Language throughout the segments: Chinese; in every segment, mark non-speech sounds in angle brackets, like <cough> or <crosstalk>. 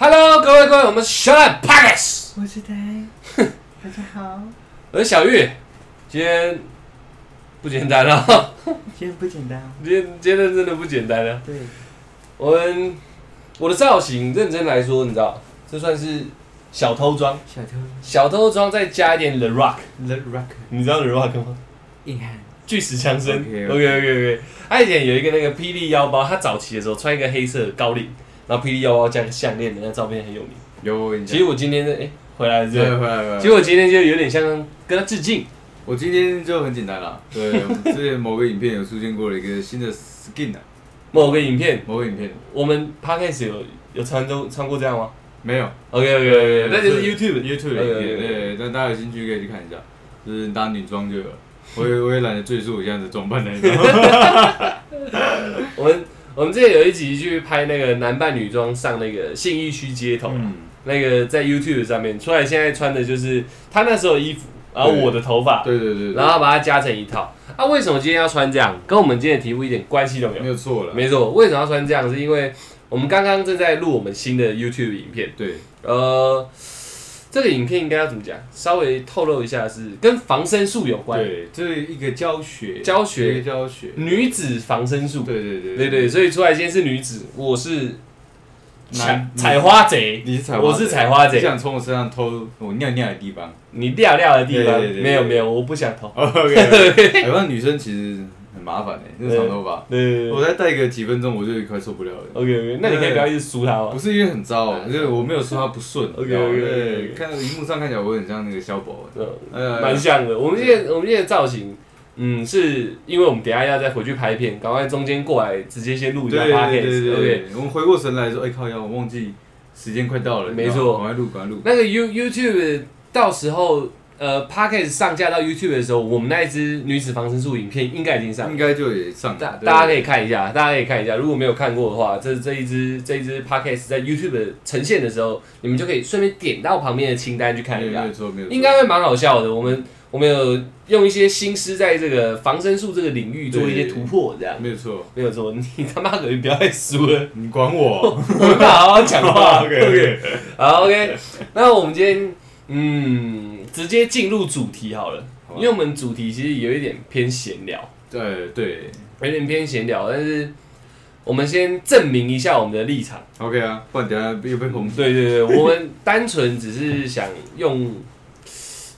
Hello，各位各位，我们小懒 Podcast，我是呆，<laughs> 大家好。我是小玉，今天不简单了，今天不简单。哦。<laughs> 今天今天真的不简单了。对，我们我的造型，认真来说，你知道，这算是小偷装，小偷。小偷装再加一点 The Rock，The Rock 你知道 The Rock 吗？硬汉。巨石强森。OK，OK，OK。OK OK，他以前有一个那个霹雳腰包，他早期的时候穿一个黑色的高领，然后霹雳腰包加个项链的那照片很有名。有其实我今天的哎、回来了是对，回来回来。结果今天就有点像跟他致敬。我今天就很简单了。对，我们之前某个影片有出现过了一个新的 skin 啊，某个影片，某个影片我们 podcast 有有穿都穿过这样吗没有？OK OK OK，那就是 YouTube。YouTube 的影片，对，那大家有兴趣可以去看一下，就是搭女装就有了。我也我也懒得赘述我这样子装扮了，你知道吗？我们我们之前有一集去拍那个男扮女装上那个信义区街头，嗯，那个在 YouTube 上面出来，现在穿的就是他那时候的衣服，然后我的头发，对对对，对然后把它加成一套。啊，为什么今天要穿这样？跟我们今天的题目一点关系都没有没有。有错了。没错，为什么要穿这样？是因为我们刚刚正在录我们新的 YouTube 影片。对，呃，这个影片应该要怎么讲？稍微透露一下，是跟防身术有关，对，这是一个教学，教学一个教学。女子防身术。对对对对对，所以出来今天是女子，我是采男采花贼，你是采花，我是采花贼你想从我身上偷我尿尿的地方。你尿尿的地方没有没有，我不想偷。OK，哎，那女生其实很麻烦哎，那个长头发，对我再戴个几分钟我就快受不了了。，OK OK，那你可以不要一直梳它吗不？是因为很糟，就是我没有梳它不顺。OK，OK，OK，OK 对，看荧幕上看起来我很像那个小宝。嗯，呃蛮像的。我们现在我们现在造型，嗯，是因为我们等一下要再回去拍片，赶快中间过来直接先录一下对对 podcast。对对 OK，对，我们回过神来说，哎靠呀，我忘记时间快到了。没错赶快录，赶快录。那个 You YouTube 到时候呃 podcast 上架到 YouTube 的时候，我们那一支女子防身术影片应该已经上应。该就也上大了。大家可以看一下，大家可以看一下。如果没有看过的话，这这一支这一支 podcast 在 YouTube 的呈现的时候，你们就可以顺便点到旁边的清单去看一下没有没有，错，没有错。应该会蛮好笑的。我们我们有用一些心思在这个防身术这个领域做一些突破，这样没有错，没有错。你他妈可以不要再输了，你管我。<laughs> 我们好好讲话。<laughs> OK，OK 好 OK。那我们今天嗯，直接进入主题好了，因为我们主题其实有一点偏闲聊。对对有点偏闲聊，但是我们先证明一下我们的立场。，OK 啊，不然等下又被红。对对对，我们单纯只是想用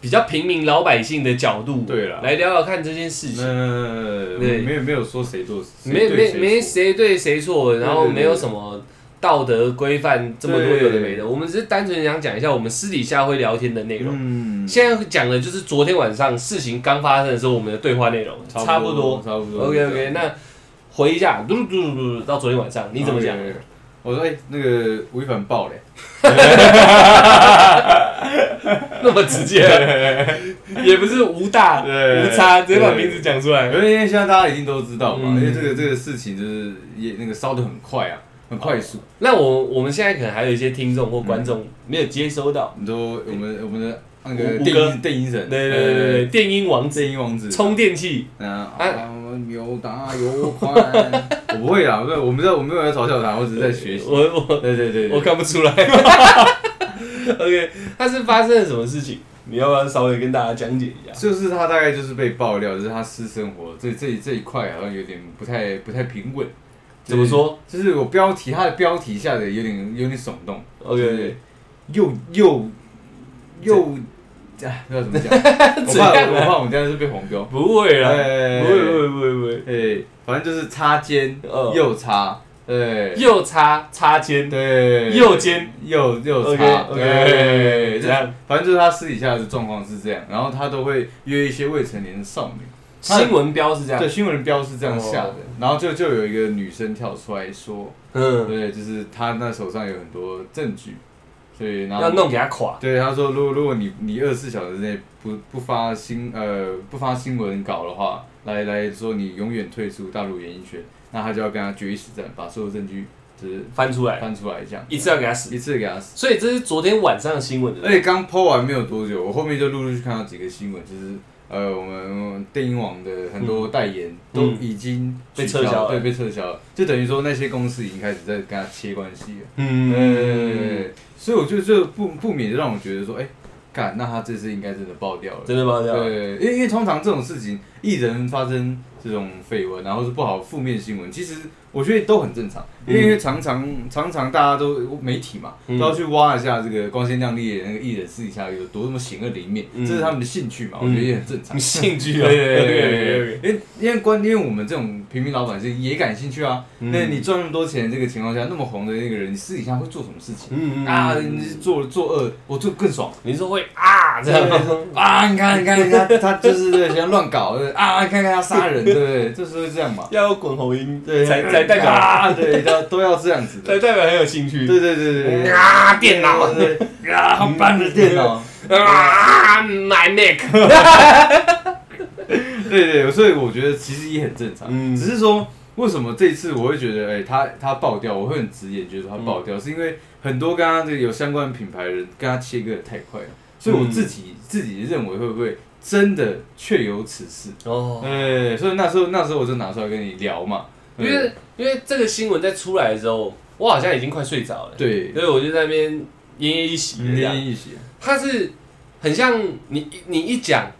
比较平民老百姓的角度，对啦来聊聊看这件事情。那对没有没有说谁做，谁没没没谁对谁错，然后没有什么道德规范这么多有的没的，我们只是单纯想讲一下我们私底下会聊天的内容。嗯，现在讲的就是昨天晚上事情刚发生的时候我们的对话内容，差不多。差不多。OK OK，那回一下，嘟嘟嘟到昨天晚上你怎么讲？我说哎，那个吴亦凡爆嘞，<laughs> 那么直接，也不是无大对无差，直接把名字讲出来。因为现在大家已经都知道嘛，嗯。因为这个这个事情就是也那个烧的很快啊，很快速。那我我们现在可能还有一些听众或观众没有接收到，你都我们我们的那个电音电音人，对对对对对，电音王子电音王子，充电器，嗯啊啊，有大有宽，<laughs> 我不会啦，不是，我们在我没有在嘲笑他，我只是在学习。我我对对对，对我看不出来。<laughs> OK，他是发生了什么事情？你要不要稍微跟大家讲解一下？就是他大概就是被爆料，就是他私生活这这这一块好像有点不太不太平稳。怎么说？就是我标题，他的标题下的有点有点耸动。OK 就是又又又，哎，不知道怎么讲，<laughs> 我怕我怕我们这样是被黄标。不会啦，哎不会不会不会。不会，哎，反正就是擦肩嗯又擦，对。右擦擦肩，对，右肩。又又擦对，这样反正就是他私底下的状况是这样，然后他都会约一些未成年的少女。新闻标是这样对，，新闻标是这样下的哦，然后就就有一个女生跳出来说，嗯，对，就是她那手上有很多证据，所以然后要弄给他垮。对，他说，如果如果你你二十四小时内不不发新呃不发新闻稿的话，来来说你永远退出大陆演艺圈，那他就要跟他决一死战，把所有证据就是翻出来，翻出来这样，一次要给他死。一次给他死。所以这是昨天晚上的新闻。而且刚剖完没有多久，我后面就陆陆续续看到几个新闻，就是呃，我们电影网的很多代言都嗯。已经被撤销对被撤销了，就等于说那些公司已经开始在跟他切关系了。嗯。呃，所以我觉得这不不免让我觉得说，哎、干，那他这次应该真的爆掉了。真的爆掉了。对，因为因为通常这种事情，艺人发生这种绯闻，然后是不好负面新闻，其实我觉得都很正常，因为常常常常大家都媒体嘛，嗯。都要去挖一下这个光鲜亮丽的那个艺人私底下有多么险恶的一面，嗯。这是他们的兴趣嘛，我嗯觉得也很正常。兴趣啊，对对对因为 <laughs> 因为关，因为我们这种平民老百姓也感兴趣啊。嗯。那你赚那么多钱这个情况下，那么红的那个人，你私底下会做什么事情？嗯啊，你做做恶，我做更爽。你说会啊这样吗？<laughs> 啊，你看，你看，你看，<laughs> 他就是对，喜欢乱搞，对啊，你看看他杀人，对不对？就是会这样嘛，要有滚喉音，对，才才代表啊，对，都都要这样子的，才代表很有兴趣。对对对对对，啊，电脑 <laughs> 啊，好棒的电脑，啊，My Mac，对对，所以我觉得其实也很正常，嗯只是说为什么这次我会觉得，哎，他他爆掉，我会很直言觉得他爆掉，是因为很多刚刚这个有相关的品牌的人跟他切割的太快了，所以我自己自己认为会不会真的确有此事？哦，哎，所以那时候那时候我就拿出来跟你聊嘛，因为因为这个新闻在出来的时候，我好像已经快睡着了，对，所以我就在那边奄奄一息。奄奄一息，它是很像你你一讲，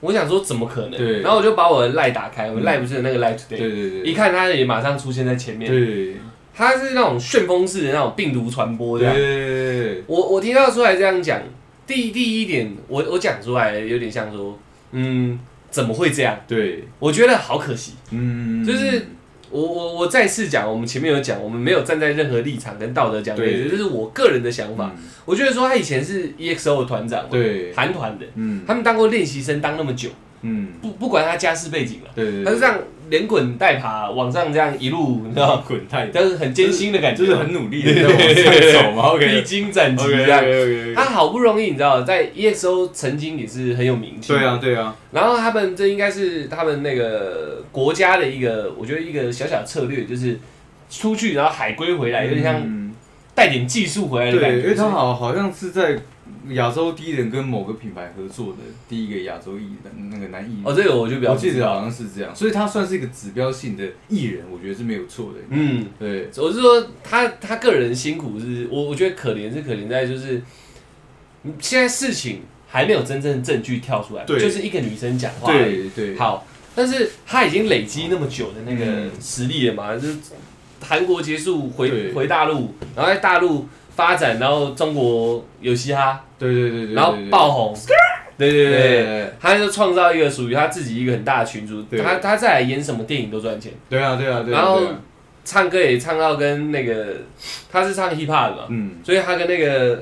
我想说怎么可能？对。然后我就把我的赖打开，我嗯。赖不是有那个赖对 today，对对对，一看它也马上出现在前面，对。它是那种旋风式的那种病毒传播这样。对。我我听到出来这样讲，第第一点，我我讲出来有点像说，嗯，怎么会这样？对，我觉得好可惜。嗯，就是我我我再次讲，我们前面有讲，我们没有站在任何立场跟道德讲对。这这是我个人的想法。嗯。我觉得说他以前是 EXO 的团长，对，韩团的，嗯。他们当过练习生当那么久，嗯，不不管他家世背景了，对对，他是这样连滚带爬往上这样一路，你知道，滚太，但是很艰辛的感觉，就是很努力的在往上走嘛披荆斩棘这样。他好不容易，你知道，在 EXO 曾经也是很有名气，对啊对啊，然后他们这应该是他们那个国家的一个，我觉得一个小小的策略，就是出去然后海归回来，有点像嗯。带点技术回来的感对，觉。因为他好好像是在亚洲第一人跟某个品牌合作的第一个亚洲艺人，那个男艺人。哦，这个我就比较我记得好像是这样，所以他算是一个指标性的艺人，我觉得是没有错的。嗯，对，我是说他他个人辛苦是，我我觉得可怜是可怜在就是，嗯现在事情还没有真正证据跳出来，对。就是一个女生讲话。，对对，好，但是他已经累积那么久的那个嗯。实力了嘛，就是韩国结束回回大陆，然后在大陆发展，然后中国有嘻哈，对对对对，然后爆红，对对对他就创造一个属于他自己一个很大的群组，对。他他再来演什么电影都赚钱，对啊对啊对啊，然后唱歌也唱到跟那个他是唱 hip hop 的嘛，嗯，所以他跟那个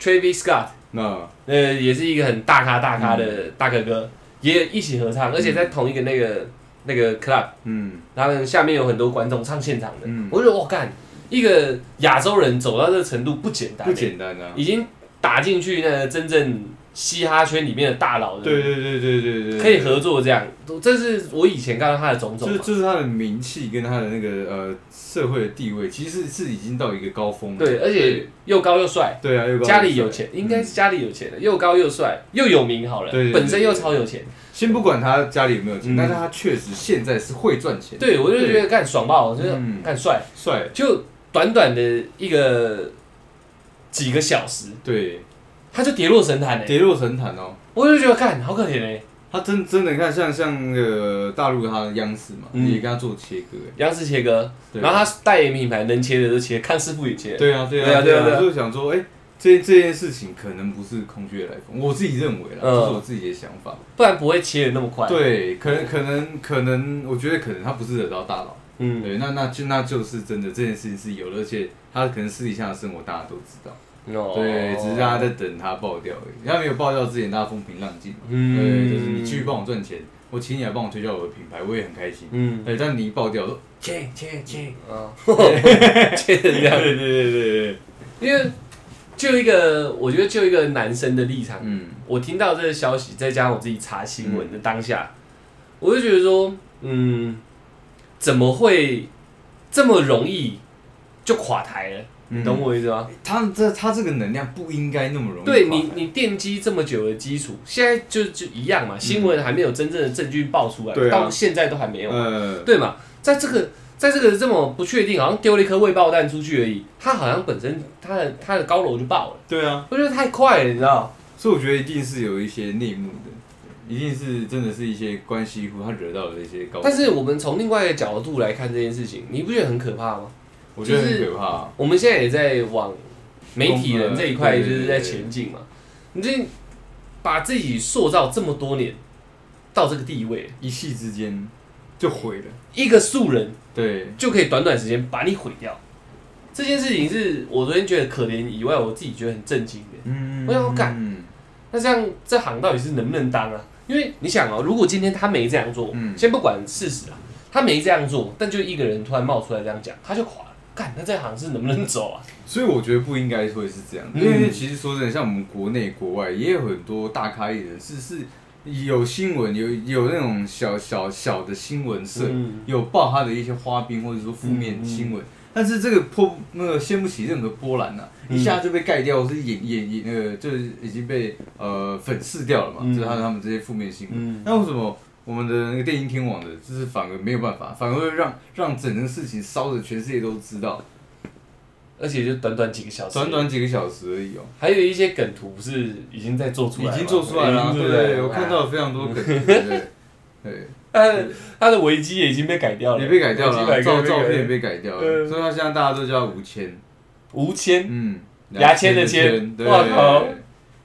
Travis Scott 那呃也是一个很大咖大咖的嗯。大哥哥，也一起合唱，而且在同一个那个那个 club，嗯。然后下面有很多观众唱现场的，嗯，我就觉得我干一个亚洲人走到这个程度不简单、不简单啊。已经打进去那个真正嘻哈圈里面的大佬的，对对对对对对，可以合作这样，这是我以前看到他的种种。就是就是他的名气跟他的那个呃社会的地位，其实是已经到一个高峰了。对，而且又高又帅，对啊，又高家里有钱，应该是家里有钱的，又高又帅，又有名好了本身又超有钱。先不管他家里有没有钱，嗯。但是他确实现在是会赚钱，对，我就觉得干爽爆，就是嗯。干帅，帅，就短短的一个几个小时，对，他就跌落神坛嘞。跌落神坛哦。我就觉得看好可怜哎，他真真的，你看像像那个大陆他的央视嘛，嗯也跟他做切割，哎央视切割，对然后他代言品牌能切的都切，康师傅也切。对啊对对啊啊对啊对啊就想说，哎，这这件事情可能不是空穴来风，我自己认为啦，嗯这是我自己的想法。不然不会切的那么快。，对，可能可能可能，我觉得可能他不是惹到大佬。嗯，对，那那就那就是真的，这件事情是有的，而且他可能私底下的生活大家都知道，哦。对，只是大家在等他爆掉而已。他没有爆掉之前，大家风平浪静嘛，嗯。对，就是你继续帮我赚钱，我请你来帮我推销我的品牌，我也很开心。嗯，对，但你一爆掉，我说切切切，啊，<laughs> 切成这样，对对对对。对，<laughs> 因为就一个，我觉得就一个男生的立场，嗯，我听到这个消息，再加上我自己查新闻的当下，我就觉得说，嗯，怎么会这么容易就垮台了？你懂我意思吗？他这他这个能量不应该那么容易。对你，你奠基这么久的基础，现在就就一样嘛，新闻还没有真正的证据爆出来，到现在都还没有，嗯，对嘛？在这个在这个这么不确定，好像丢了一颗未爆弹出去而已，它好像本身它的它的高楼就爆了，对啊，我觉得太快了，你知道？所以我觉得一定是有一些内幕的，一定是真的是一些关系户他惹到的一些高，但是我们从另外一个角度来看这件事情，你不觉得很可怕吗？我觉得很可怕啊。我们现在也在往媒体人这一块就是在前进嘛，你这把自己塑造这么多年到这个地位，一夕之间就毁了。一个素人对，就可以短短时间把你毁掉。这件事情是我昨天觉得可怜以外，我自己觉得很震惊的。嗯我想说干嗯那这样这行到底是能不能当啊？因为你想哦，如果今天他没这样做，嗯先不管事实啊，他没这样做，但就一个人突然冒出来这样讲，他就垮了。干，那这行是能不能走啊？所以我觉得不应该会是这样，嗯因为其实说真的，像我们国内国外也有很多大咖艺人是是有新闻，有有那种小小小的新闻社，嗯有报他的一些花边或者说负面新闻，但是这个波那个掀不起任何波澜呐、嗯。一下就被盖掉，或是掩掩掩那个就是已经被呃粉饰掉了嘛，嗯。就是他他们这些负面新闻。嗯。那为什么我们的那个电音天网的，就是反而没有办法，反而会让让整个事情烧的全世界都知道，而且就短短几个小时，短短几个小时而已哦、还有一些梗图不是已经在做出来了，已经做出来了对不对，我看到了非常多梗，对 <laughs> 对对，对，<laughs> 他的他的维基也已经被改掉了，也被改掉了照照片也被改掉了，嗯所以他现在大家都叫吴谦，吴谦，嗯，牙签的签。对，哇靠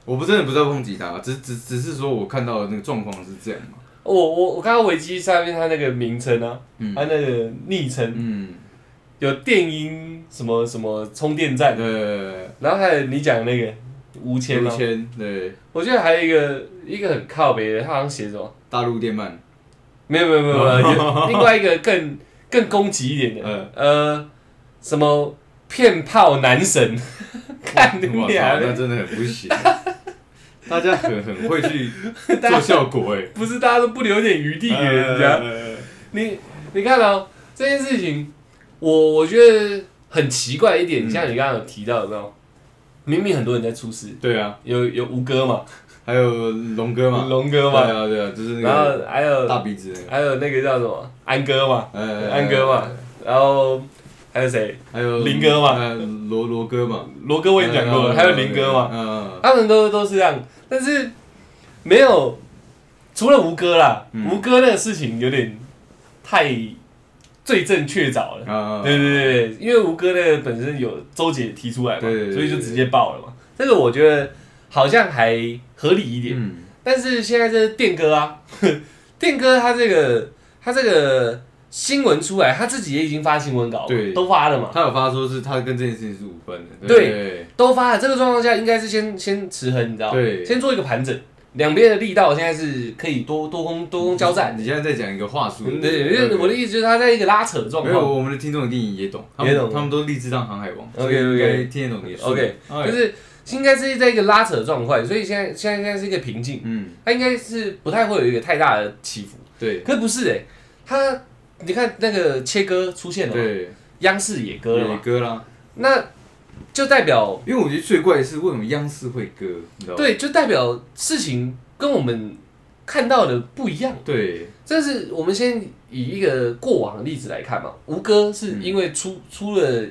我不真的不在抨击他，只只只是说我看到的那个状况是这样嘛，我我我看到维基上面他那个名称啊，嗯。他那个昵称嗯，有电音什么什么充电站，对，然后还有你讲那个吴谦吗？吴谦，对，我觉得还有一个一个很靠北的，他好像写什么？大陆电鳗，没有没有没有没有，<laughs> 另外一个更更攻击一点的，嗯。呃，什么骗炮男神，<laughs> 看你俩那真的很不行，大家很很会去 <laughs> 做效果哎，不是大家都不留点余地给人家？呃你你看哦，这件事情，我我觉得很奇怪一点，嗯。像你刚刚有提到有没有？明明很多人在出事，对啊，有有吴哥嘛，还有龙哥嘛，龙哥嘛，对啊对啊，就是那然后个还有大鼻子那个。还有那个叫什么？安哥嘛，呃安哥嘛，然后还有谁？还有林哥嘛。呃，罗罗哥嘛，罗哥我也讲过了，呃还有林哥嘛，嗯，他们都都是这样，但是没有除了吴哥啦，嗯。吴哥那个事情有点太罪证确凿了。啊，对对对对，因为吴哥那个本身有周姐提出来嘛，所以就直接爆了嘛。这个我觉得好像还合理一点，嗯，但是现在这电哥啊，<laughs> 电哥他这个他这个新闻出来，他自己也已经发新闻稿了，对。都发了嘛，他有发说是他跟这件事情是无关的，对都发了。这个状况下，应该是先先持衡，你知道吗？对。先做一个盘整，两边的力道现在是可以多多攻多攻交战。你现在在讲一个话术，对，因为我的意思就是他在一个拉扯的状没有，我们的听众一定也懂，也懂他们都立志当航海王应该听得懂你 OK，哎。就是应该是在一个拉扯的状况，所以现在现在应该是一个平静，嗯，它应该是不太会有一个太大的起伏。对。可是不是哎、它你看那个切割出现了嘛，对，央视也割了也，割了，那就代表因为我觉得最怪的是为什么央视会割，你知道吗？对，就代表事情跟我们看到的不一样。对。这是我们先以一个过往的例子来看嘛，吴哥是因为出、出了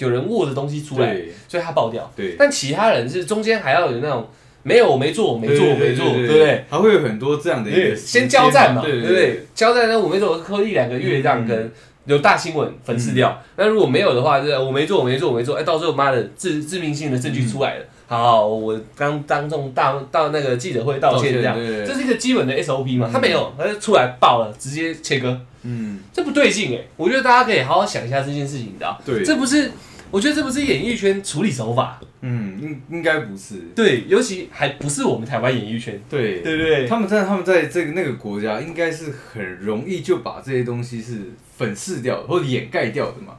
有人握着东西出来，所以他爆掉，对，但其他人是中间还要有那种没有我没做我没做我没做，对不对对？？还会有很多这样的一个先交战嘛，对对不？对？交战那我没做，磕一两个月这样，跟有大新闻粉饰掉。那如果没有的话，就是我没做，我没做，我没做，哎，到时候妈的致致命性的证据出来了。好好，我刚当众到到那个记者会道歉这样，对这是一个基本的 SOP 嘛。嗯他没有，他就出来爆了，直接切割，嗯，这不对劲哎！我觉得大家可以好好想一下这件事情的啊，对，这不是，我觉得这不是演艺圈处理手法。嗯，应应该不是。对，尤其还不是我们台湾演艺圈。对，对对,對他们在他们在这个那个国家，应该是很容易就把这些东西是粉饰掉或者掩盖掉的嘛。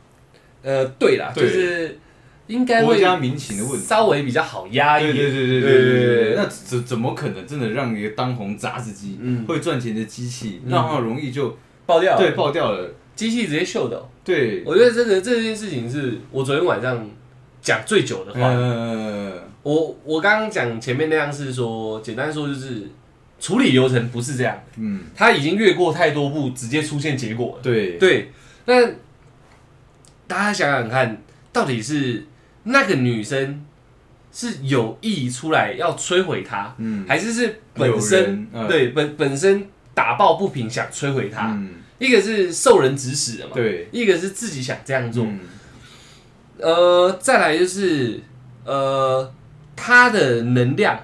呃，对啦，就是应该国家民情的问题，稍微比较好压抑。对对对对对对,對,對,對,對,對,對那怎怎么可能真的让一个当红杂志机、嗯、会赚钱的机器，那么容易就爆掉？对，爆掉了。机器直接秀的哦、对，我觉得这个这件事情是我昨天晚上讲最久的话。呃，我我刚刚讲前面那样是说，简单说就是处理流程不是这样，嗯，他已经越过太多步，直接出现结果了。对，对，那大家想想看，到底是那个女生是有意出来要摧毁他，嗯，还是是本身对本本身打抱不平想摧毁他？嗯，一个是受人指使的嘛，对，一个是自己想这样做。嗯呃，再来就是呃，他的能量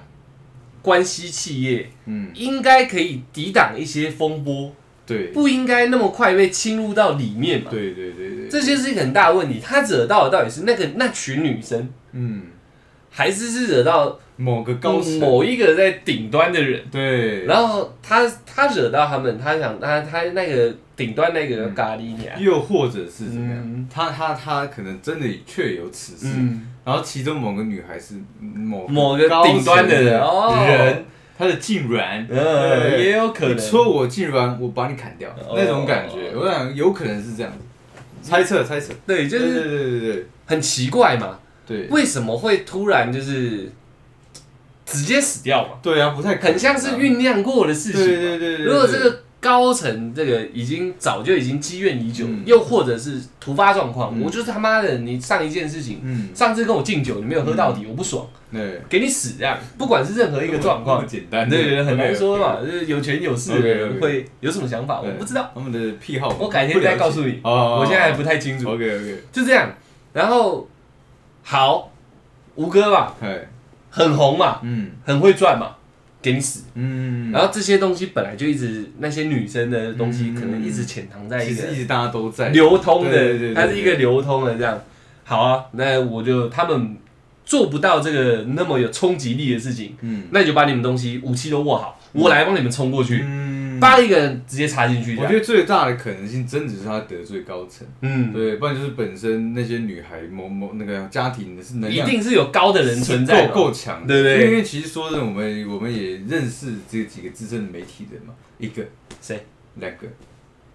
关系企业嗯，应该可以抵挡一些风波，对，不应该那么快被侵入到里面嘛。对对对对，这些是一个很大的问题。他惹到的到底是那个那群女生，嗯，还是是惹到某个高，某一个在顶端的人？对，然后他他惹到他们，他想他他那个顶端那个咖喱鸟，又或者是怎么样？嗯？他他他可能真的确有此事，嗯，然后其中某个女孩是某某个顶端的人哦。人，她的痉挛，呃，也有可能。你戳我痉挛，我把你砍掉，哦。那种感觉，我想有可能是这样子，猜测猜测，对，就是对是对对对。很奇怪嘛，对。为什么会突然就是直接死掉嘛？对啊，不太可能啊很像是酝酿过的事情嘛。对对对对，如果这个高层这个已经早就已经积怨已久，嗯。又或者是突发状况，嗯。我就是他妈的，你上一件事情，嗯，上次跟我敬酒，你没有喝到底，我不爽，对，给你死这样。不管是任何一个状况。么，简单，对对。对，很难说嘛。就是有权有势的人 OK，OK。会有什么想法，我对。不知道，他们的癖好，我改天再告诉你。哦，我现在还不太清楚，OK OK，就这样。然后好，吴哥嘛，哎，很红嘛，嗯。很会赚嘛，给你死。嗯，然后这些东西本来就一直那些女生的东西，嗯可能一直潜藏在一个其实一直大家都在。流通的，对对。它是一个流通的这样。好啊，那我就他们做不到这个那么有冲击力的事情，嗯。那你就把你们东西武器都握好，我来帮你们冲过去，嗯，八一个人直接插进去。我觉得最大的可能性，真的是他得罪高层，嗯，对，不然就是本身那些女孩某某那个家庭是能一量定是有高的人存在嘛够够强的，对不对因为其实说真的，我们我们也认识这几个资深的媒体人嘛，一个谁？两个。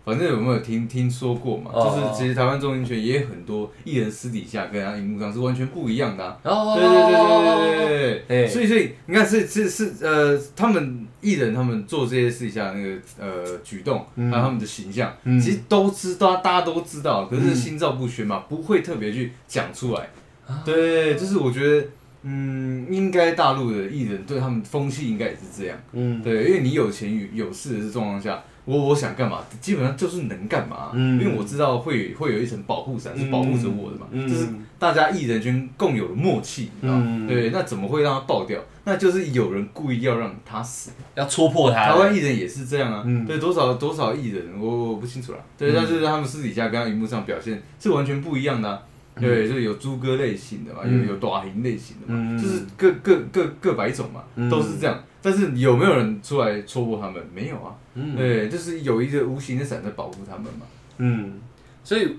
反正有没有听听说过嘛？哦就是其实台湾中音圈也有很多艺人私底下跟他荧幕上是完全不一样的、啊。哦，对对对对对对所以所以你看是是是呃，他们艺人他们做这些私底下那个呃举动，嗯还有他们的形象，嗯其实都知道，大家都知道，可是嗯心照不宣嘛，不会特别去讲出来。啊对，就是我觉得，嗯，应该大陆的艺人对他们风气应该也是这样。嗯，对，因为你有钱有有势的状况下，我我想干嘛，基本上就是能干嘛。嗯因为我知道会会有一层保护伞是保护着我的嘛，嗯这是大家艺人圈共有的默契，你知道吗？嗯对，那怎么会让他爆掉？那就是有人故意要让他死。要戳破他。台湾艺人也是这样啊，嗯对，多少多少艺人，我我不清楚啦。对，嗯但是他们私底下跟他荧幕上表现是完全不一样的、啊。对，就是有猪哥类型的嘛，嗯有有短 hình 类型的嘛，嗯就是各各各各百种嘛，嗯都是这样。但是有没有人出来戳破他们？没有啊。嗯对，就是有一个无形的伞在保护他们嘛。嗯，所以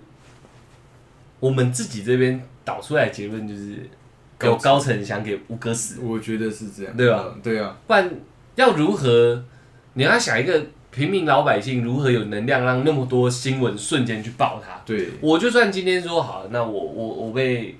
我们自己这边导出来的结论就是，有高层想给吴哥死，我觉得是这样，对吧嗯？对啊，不然要如何？你要想一个平民老百姓如何有能量让那么多新闻瞬间去爆他？对，我就算今天说好，那我我我被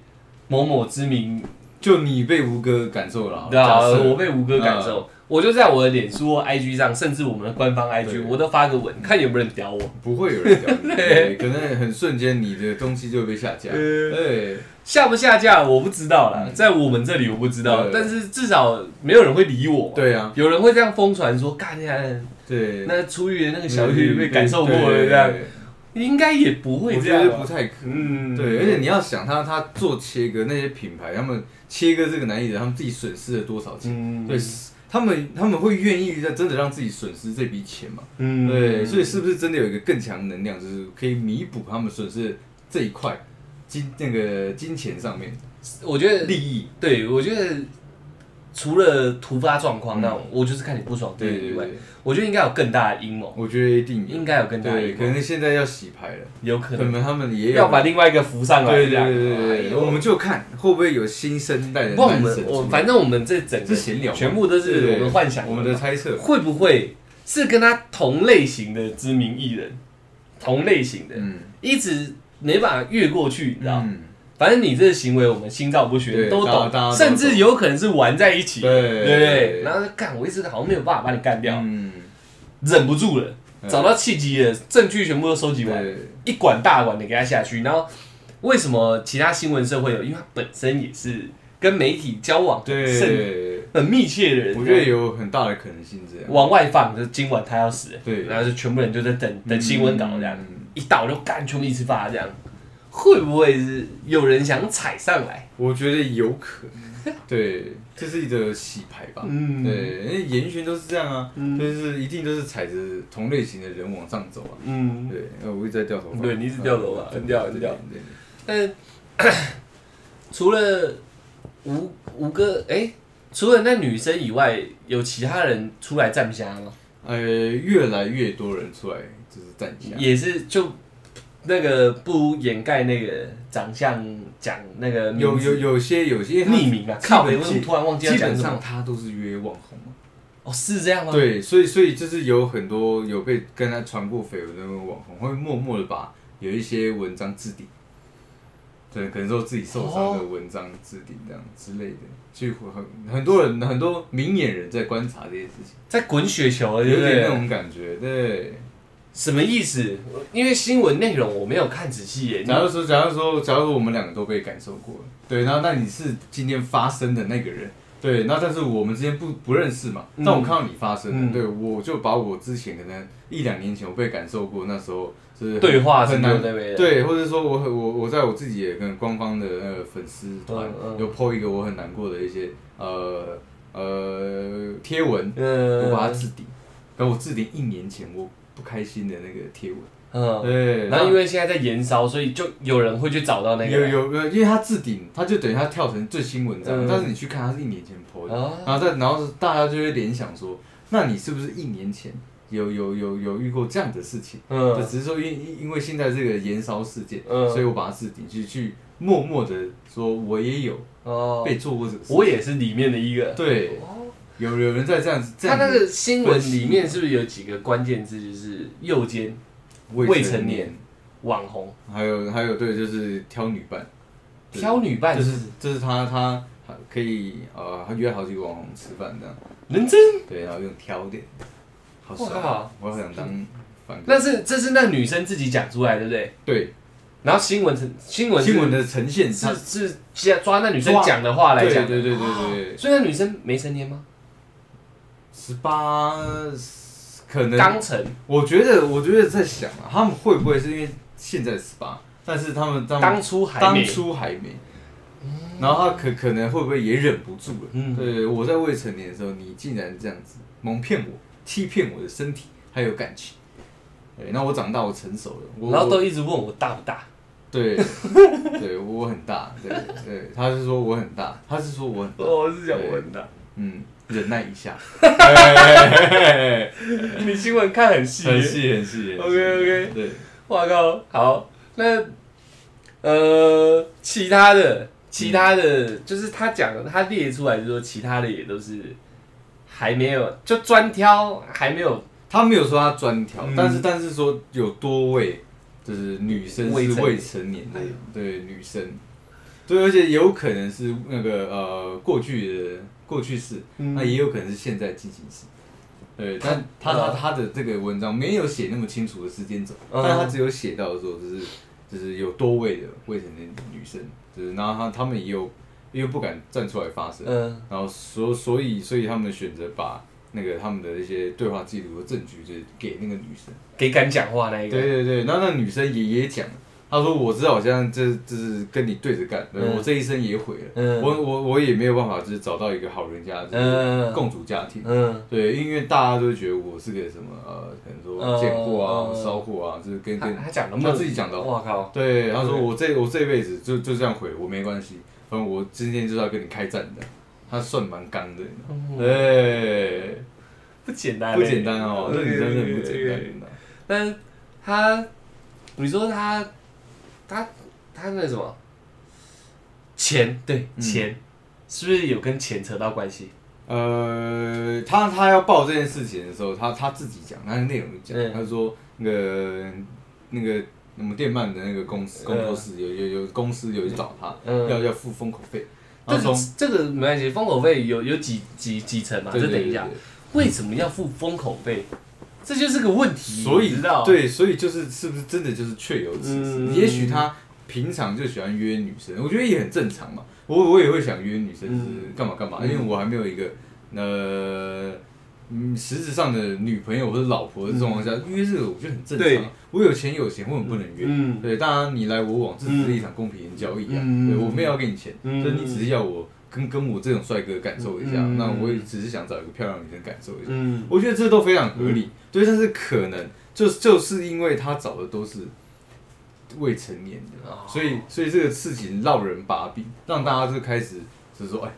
某某知名就你被吴哥感受了啊，对啊，我被吴哥感受，我就在我的脸书、IG 上，甚至我们的官方 IG，我都发个文，看有没有人屌我。不会有人屌你，<laughs> 对，可能很瞬间你的东西就会被下架，呃对，下不下架我不知道啦，嗯。在我们这里我不知道，但是至少没有人会理我嘛。对啊，有人会这样疯传说，干你看对，那出狱的那个小玉被感受过了这样，应该也不会我觉得这样不太可能。嗯，对，而且你要想他，他做切割那些品牌，他们切割这个男艺人，他们自己损失了多少钱？嗯，对，他们他们会愿意在真的让自己损失这笔钱嘛？嗯，对，所以是不是真的有一个更强能量，就是可以弥补他们损失这一块金那个金钱上面我觉得利益？对，我觉得除了突发状况嗯。那种，我就是看你不爽这个以外，对对。对，我觉得应该有更大的阴谋，我觉得一定应该有更大的对，阴谋，可能现在要洗牌了，有可能。可能他们也有。要把另外一个扶上来，对对对对我们就看会不会有新生代的不，我们我反正我们这整个闲聊全部都是我们幻想，我们的猜测，会不会是跟他同类型的知名艺人，同类型的，嗯。一直没办法越过去，你知道？嗯，反反正你这个行为我们心照不宣，都懂甚至有可能是玩在一起，对对？然后干，我一直好像没有办法把你干掉，嗯，忍不住了，嗯找到契机了，证据全部都收集完，一管大管的给他下去。然后为什么其他新闻社会有？因为他本身也是跟媒体交往对，很密切的人，我觉得有很大的可能性这样。往外放，就是今晚他要死，对然后就全部人就在等等新闻稿这样，嗯一到就干，全部一次发这样，会不会是有人想踩上来？我觉得有可能，对，这是一个洗牌吧。嗯对，因为演艺圈都是这样啊，嗯就是一定都是踩着同类型的人往上走啊。嗯，对，呃，我一直在掉头发。对你一直掉头发嗯很掉对很掉对对但是 <coughs> 除了吴吴哥，哎、除了那女生以外，有其他人出来站虾吗？呃，越来越多人出来就是站下。也是就那个不掩盖那个长相，讲那个有有有些有些匿名啊，基靠为什么突然忘记要基本上么？他都是约网红嘛。哦，是这样吗？，对，所以所以就是有很多有被跟他传过绯闻的网红，会默默的把有一些文章置顶，对，可能说自己受伤的文章置顶这样之类的，去很很多人很多明眼人在观察这些事情，在滚雪球了，对不对？有点那种感觉，对。什么意思？因为新闻内容我没有看仔细耶。假如说，假如说，假如说我们两个都被感受过了，对，然后那你是今天发生的那个人，对，那但是我们之间不不认识嘛，嗯但我看到你发生的，嗯对，我就把我之前可能一两年前我被感受过，那时候就是对话是很难对，或者说我很我我在我自己也跟官方的那个粉丝团嗯嗯有 po 一个我很难过的一些呃呃贴文，嗯，我把它置顶，然后我置顶一年前我不开心的那个贴文，嗯，对，然后因为现在在延烧，所以就有人会去找到那个。有有有，因为他置顶，他就等于他跳成最新文章，嗯。但是你去看他是一年前 po 的，哦，然后再然后大家就会联想说，那你是不是一年前有有有有遇过这样的事情？嗯。就只是说因因因为现在这个延烧事件，嗯。所以我把它置顶，去去默默的说我也有哦，被做过这个事，我也是里面的一个。对，哦，有有人在这样子，他那个新闻里面是不是有几个关键字，就是右肩未未成年年，网红。还有还有对，就是挑女伴，挑女伴，就是就是他他他可以呃，他约好几个网红吃饭这样。认真。对，然后用挑的，好帅、啊，我好想当反那是这是那女生自己讲出来，对不对？对。然后新闻呈新闻新闻的呈现，它是是抓抓那女生讲的话来讲，对对对对对对，所以那女生没成年吗？十八可能，刚成，我觉得我觉得在想啊，他们会不会是因为现在十八，但是他们当当初还当没，初还没，然后他可可能会不会也忍不住了？嗯。对，我在未成年的时候，你竟然这样子蒙骗我，欺骗我的身体还有感情。对，那我长大，我成熟了，我然后都一直问我大不大，对，<laughs> 对我很大，对对，他是说我很大，他是说我很大，我，是讲我很大。嗯，忍耐一下，哎你新闻看很细，很细很细。OK，OK。对，哇靠，好，那呃，其他的，其他的，就是他讲的，他列出来就说其他的也都是还没有，就专挑还没有他没有说他专挑，嗯。但是但是说有多位就是女生是未成年。对女生，对，而且有可能是那个呃过去的过去式，嗯。那也有可能是现在进行式。对，但他他呃他的这个文章没有写那么清楚的时间轴，嗯。但他只有写到说就是就是有多位的未成年女生，就是然后他他们也有因为不敢站出来发声，嗯。然后所所以所以他们选择把那个他们的一些对话记录和证据，就是给那个女生。给敢讲话那一个，对对对，然后那女生也也讲，她说我知道我现在这这是跟你对着干，我这一生也毁了，嗯。我我我也没有办法就是找到一个好人家，就是嗯共主家庭。嗯。对，因为大家都觉得我是个什么呃，可能说贱货啊、嗯骚货啊，就是跟跟他讲的他自己讲的哦哇靠，对，他说我这我这辈子就就这样毁，我没关系，反正我今天就是要跟你开战的。他算蛮刚的，嗯对，不简单，不简单哦，这女生真的不简单。但是他，你说他，他他那什么钱，对嗯钱，是不是有跟钱扯到关系？呃，他他要报这件事情的时候，他他自己讲，他的内容就讲，嗯他说那个那个我们电鳗的那个公司工作室有有有公司有去找他，嗯要要付封口费，这个从这个没关系，封口费有有几几几层嘛？对对这等一下，对为什么要付封口费？这就是个问题，所以对，所以就是是不是真的就是确有此事？嗯也许他平常就喜欢约女生，我觉得也很正常嘛。我我也会想约女生，是干嘛干嘛，嗯因为我还没有一个呃。嗯，实质上的女朋友或者老婆的状况下、约这个，我觉得很正常。我有钱有闲，我很不能约。嗯对，当然你来我往，这只是一场公平的交易啊。嗯对，我没有要给你钱，嗯所以你只是要我跟跟我这种帅哥感受一下。嗯那我也只是想找一个漂亮女生感受一下。嗯，我觉得这都非常合理，对，但是可能就就是因为他找的都是未成年的，哦所以所以这个事情落人把柄，让大家就开始就是说，哎，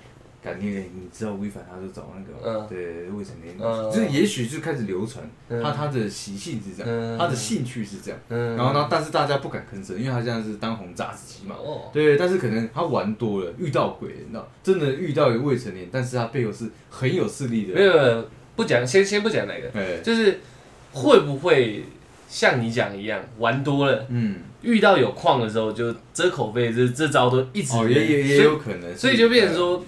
感觉你知道吴亦凡他就找那个、嗯。对未成年。嗯，就是也许就开始流传，嗯。他他的习性是这样，嗯。他的兴趣是这样，嗯。然后呢，但是大家不敢吭声，因为他现在是当红炸子鸡嘛。哦，对，但是可能他玩多了，遇到鬼，你知道，真的遇到一个未成年，但是他背后是很有势力的没。有不讲，先先不讲那个，哎，就是会不会像你讲一样，玩多了，嗯，遇到有矿的时候就遮口费，这这招都一直哦，也也也有可能，所以就变成说，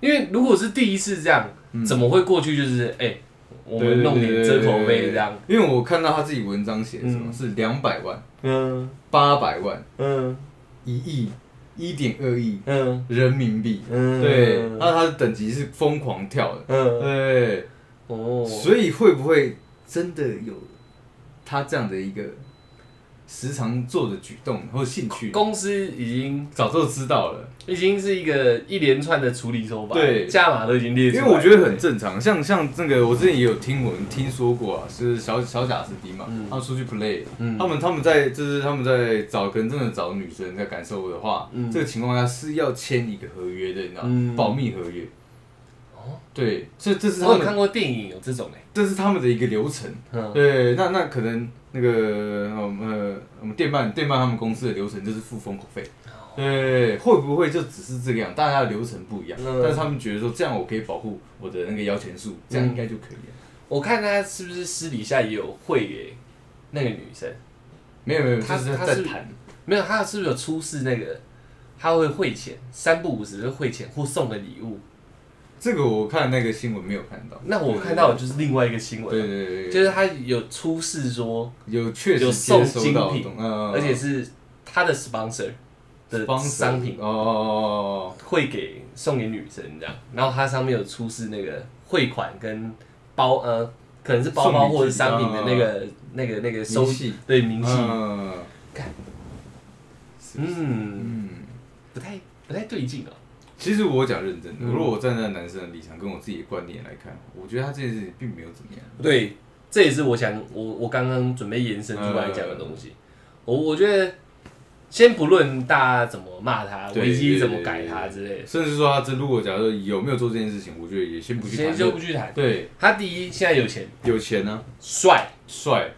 因为如果是第一次这样，嗯。怎么会过去就是哎、我们弄点遮口费这样，因为我看到他自己文章写的什么嗯。是两百万、嗯。八百万、嗯。一亿、一点二亿嗯。人民币，嗯，对，那他的等级是疯狂跳的，嗯。对，哦，所以会不会真的有他这样的一个时常做的举动或兴趣？公司已经早就知道了，已经是一个一连串的处理手法，对价码都已经列出来了，因为我觉得很正常。像像这个，我之前也有听闻听说过啊，是小小贾斯汀嘛，嗯他们出去 play，、嗯他们他们在就是他们在找可能真的找女生在感受的话，嗯这个情况下是要签一个合约的，你知道吗？嗯保密合约。哦，对，这这是他们我有看过电影有这种哎，这是他们的一个流程。嗯对，那那可能那个我们呃我们电办电办他们公司的流程就是付封口费。对，会不会就只是这个样？大家的流程不一样，嗯但是他们觉得说这样我可以保护我的那个摇钱树，这样应该就可以了。我看他是不是私底下也有汇给那个女生？没有没有，他就是他是在谈。没有，他是不是有出示那个？他会汇钱，三不五时就汇钱或送个礼物。这个我看那个新闻没有看到。那我看到的就是另外一个新闻，对对对对，就是他有出示说，有确实有送精品嗯，而且是他的 sponsor 的帮商品哦哦会给送给女生这样，然后它上面有出示那个汇款跟包呃，可能是包包或者商品啊的那个那个那个哦，收明细，对明细，嗯，不是嗯，嗯。不太不太对劲啊。其实我讲认真的，嗯。如果我站在男生的立场，跟我自己的观念来看，我觉得他这件事情并没有怎么样。对，这也是我想我我刚刚准备延伸出来讲的东西。我我觉得，先不论大家怎么骂他，危机怎么改他之类的，甚至说他这如果假如有没有做这件事情，我觉得也先不去先谈先。就不去谈。对，他第一现在有钱、有钱呢、帅、帅、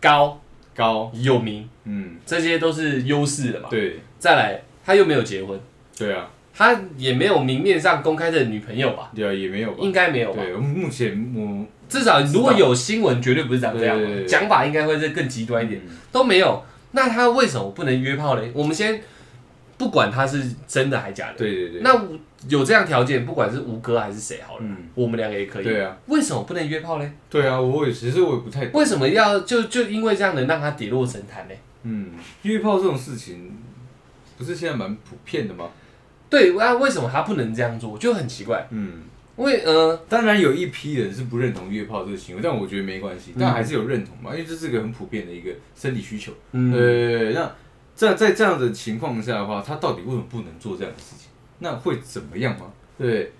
高、高，有名，嗯，这些都是优势的嘛。对，再来，他又没有结婚，对啊，他也没有明面上公开的女朋友吧？对啊，也没有吧？应该没有吧？对，目前我至少如果有新闻，绝对不是长这样讲法应该会是更极端一点。嗯。都没有，那他为什么不能约炮嘞？我们先不管他是真的还假的，对对对，那有这样条件，不管是吴哥还是谁好了，嗯，我们两个也可以。对啊，为什么不能约炮嘞？对啊，我也其实我也不太懂，为什么要就就因为这样能让他跌落神坛嘞？嗯，约炮这种事情，不是现在蛮普遍的吗？对，那为什么他不能这样做？就很奇怪。嗯，因为呃，当然有一批人是不认同约炮这个行为，但我觉得没关系，嗯但还是有认同嘛，因为这是个很普遍的一个生理需求。嗯，呃，那在在这样的情况下的话，他到底为什么不能做这样的事情？那会怎么样吗？对，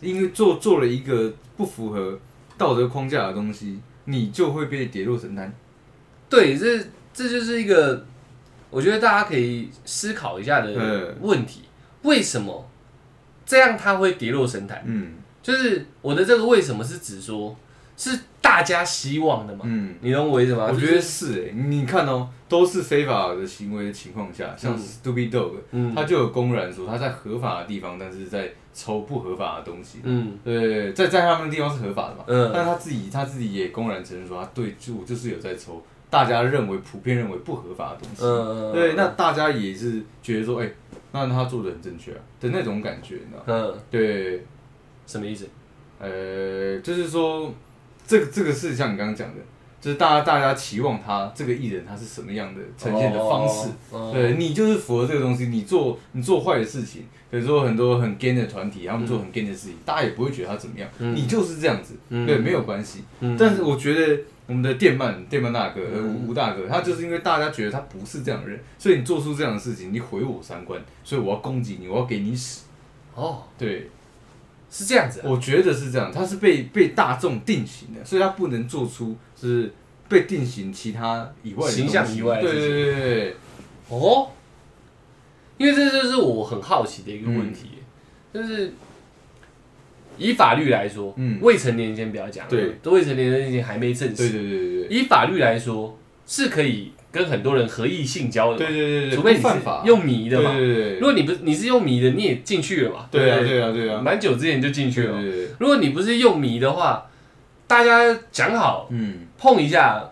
因为做做了一个不符合道德框架的东西，你就会被跌落神坛。对，这这就是一个我觉得大家可以思考一下的嗯问题：为什么这样他会跌落神坛？嗯就是我的这个为什么是指说，是大家希望的嘛？嗯，你懂我意思吗？我觉得就是是哎、你看哦，都是非法的行为的情况下，像嗯 Stupid Dog，、嗯他就有公然说他在合法的地方，但是在抽不合法的东西。嗯对，在在他们的地方是合法的嘛，嗯但是他自己他自己也公然承认说他对，就我就是有在抽大家认为普遍认为不合法的东西。嗯，对，那大家也是觉得说，哎、那他做的很正确啊的那种感觉，你知道吗？嗯，对，什么意思？呃，就是说，这个这个是像你刚刚讲的，就是大家大家期望他这个艺人他是什么样的呈现的方式。哦，对你就是符合这个东西，你做你做坏的事情，比如说很多很 gay 的团体，他们做很 gay 的事情，大家也不会觉得他怎么样，嗯你就是这样子，嗯对，没有关系。嗯但是我觉得我们的电鳗电鳗大哥吴吴大哥，他就是因为大家觉得他不是这样的人，所以你做出这样的事情，你毁我三观，所以我要攻击你，我要给你死。哦，对，是这样子啊，我觉得是这样，他是被被大众定型的，所以他不能做出是被定型其他以外的形象以外的事情。对对对对。对，哦，因为这就是我很好奇的一个问题，就是以法律来说，嗯。未成年先不要讲，对，未成年人已经还没证实，对对对对对。以法律来说是可以跟很多人合意性交的嘛，对对对对，除非你是用迷的嘛，对对对如果你不是你是用迷的，你也进去了嘛，对啊对啊对啊，蛮久之前就进去了如果你不是用迷的话，大家讲好嗯，碰一下，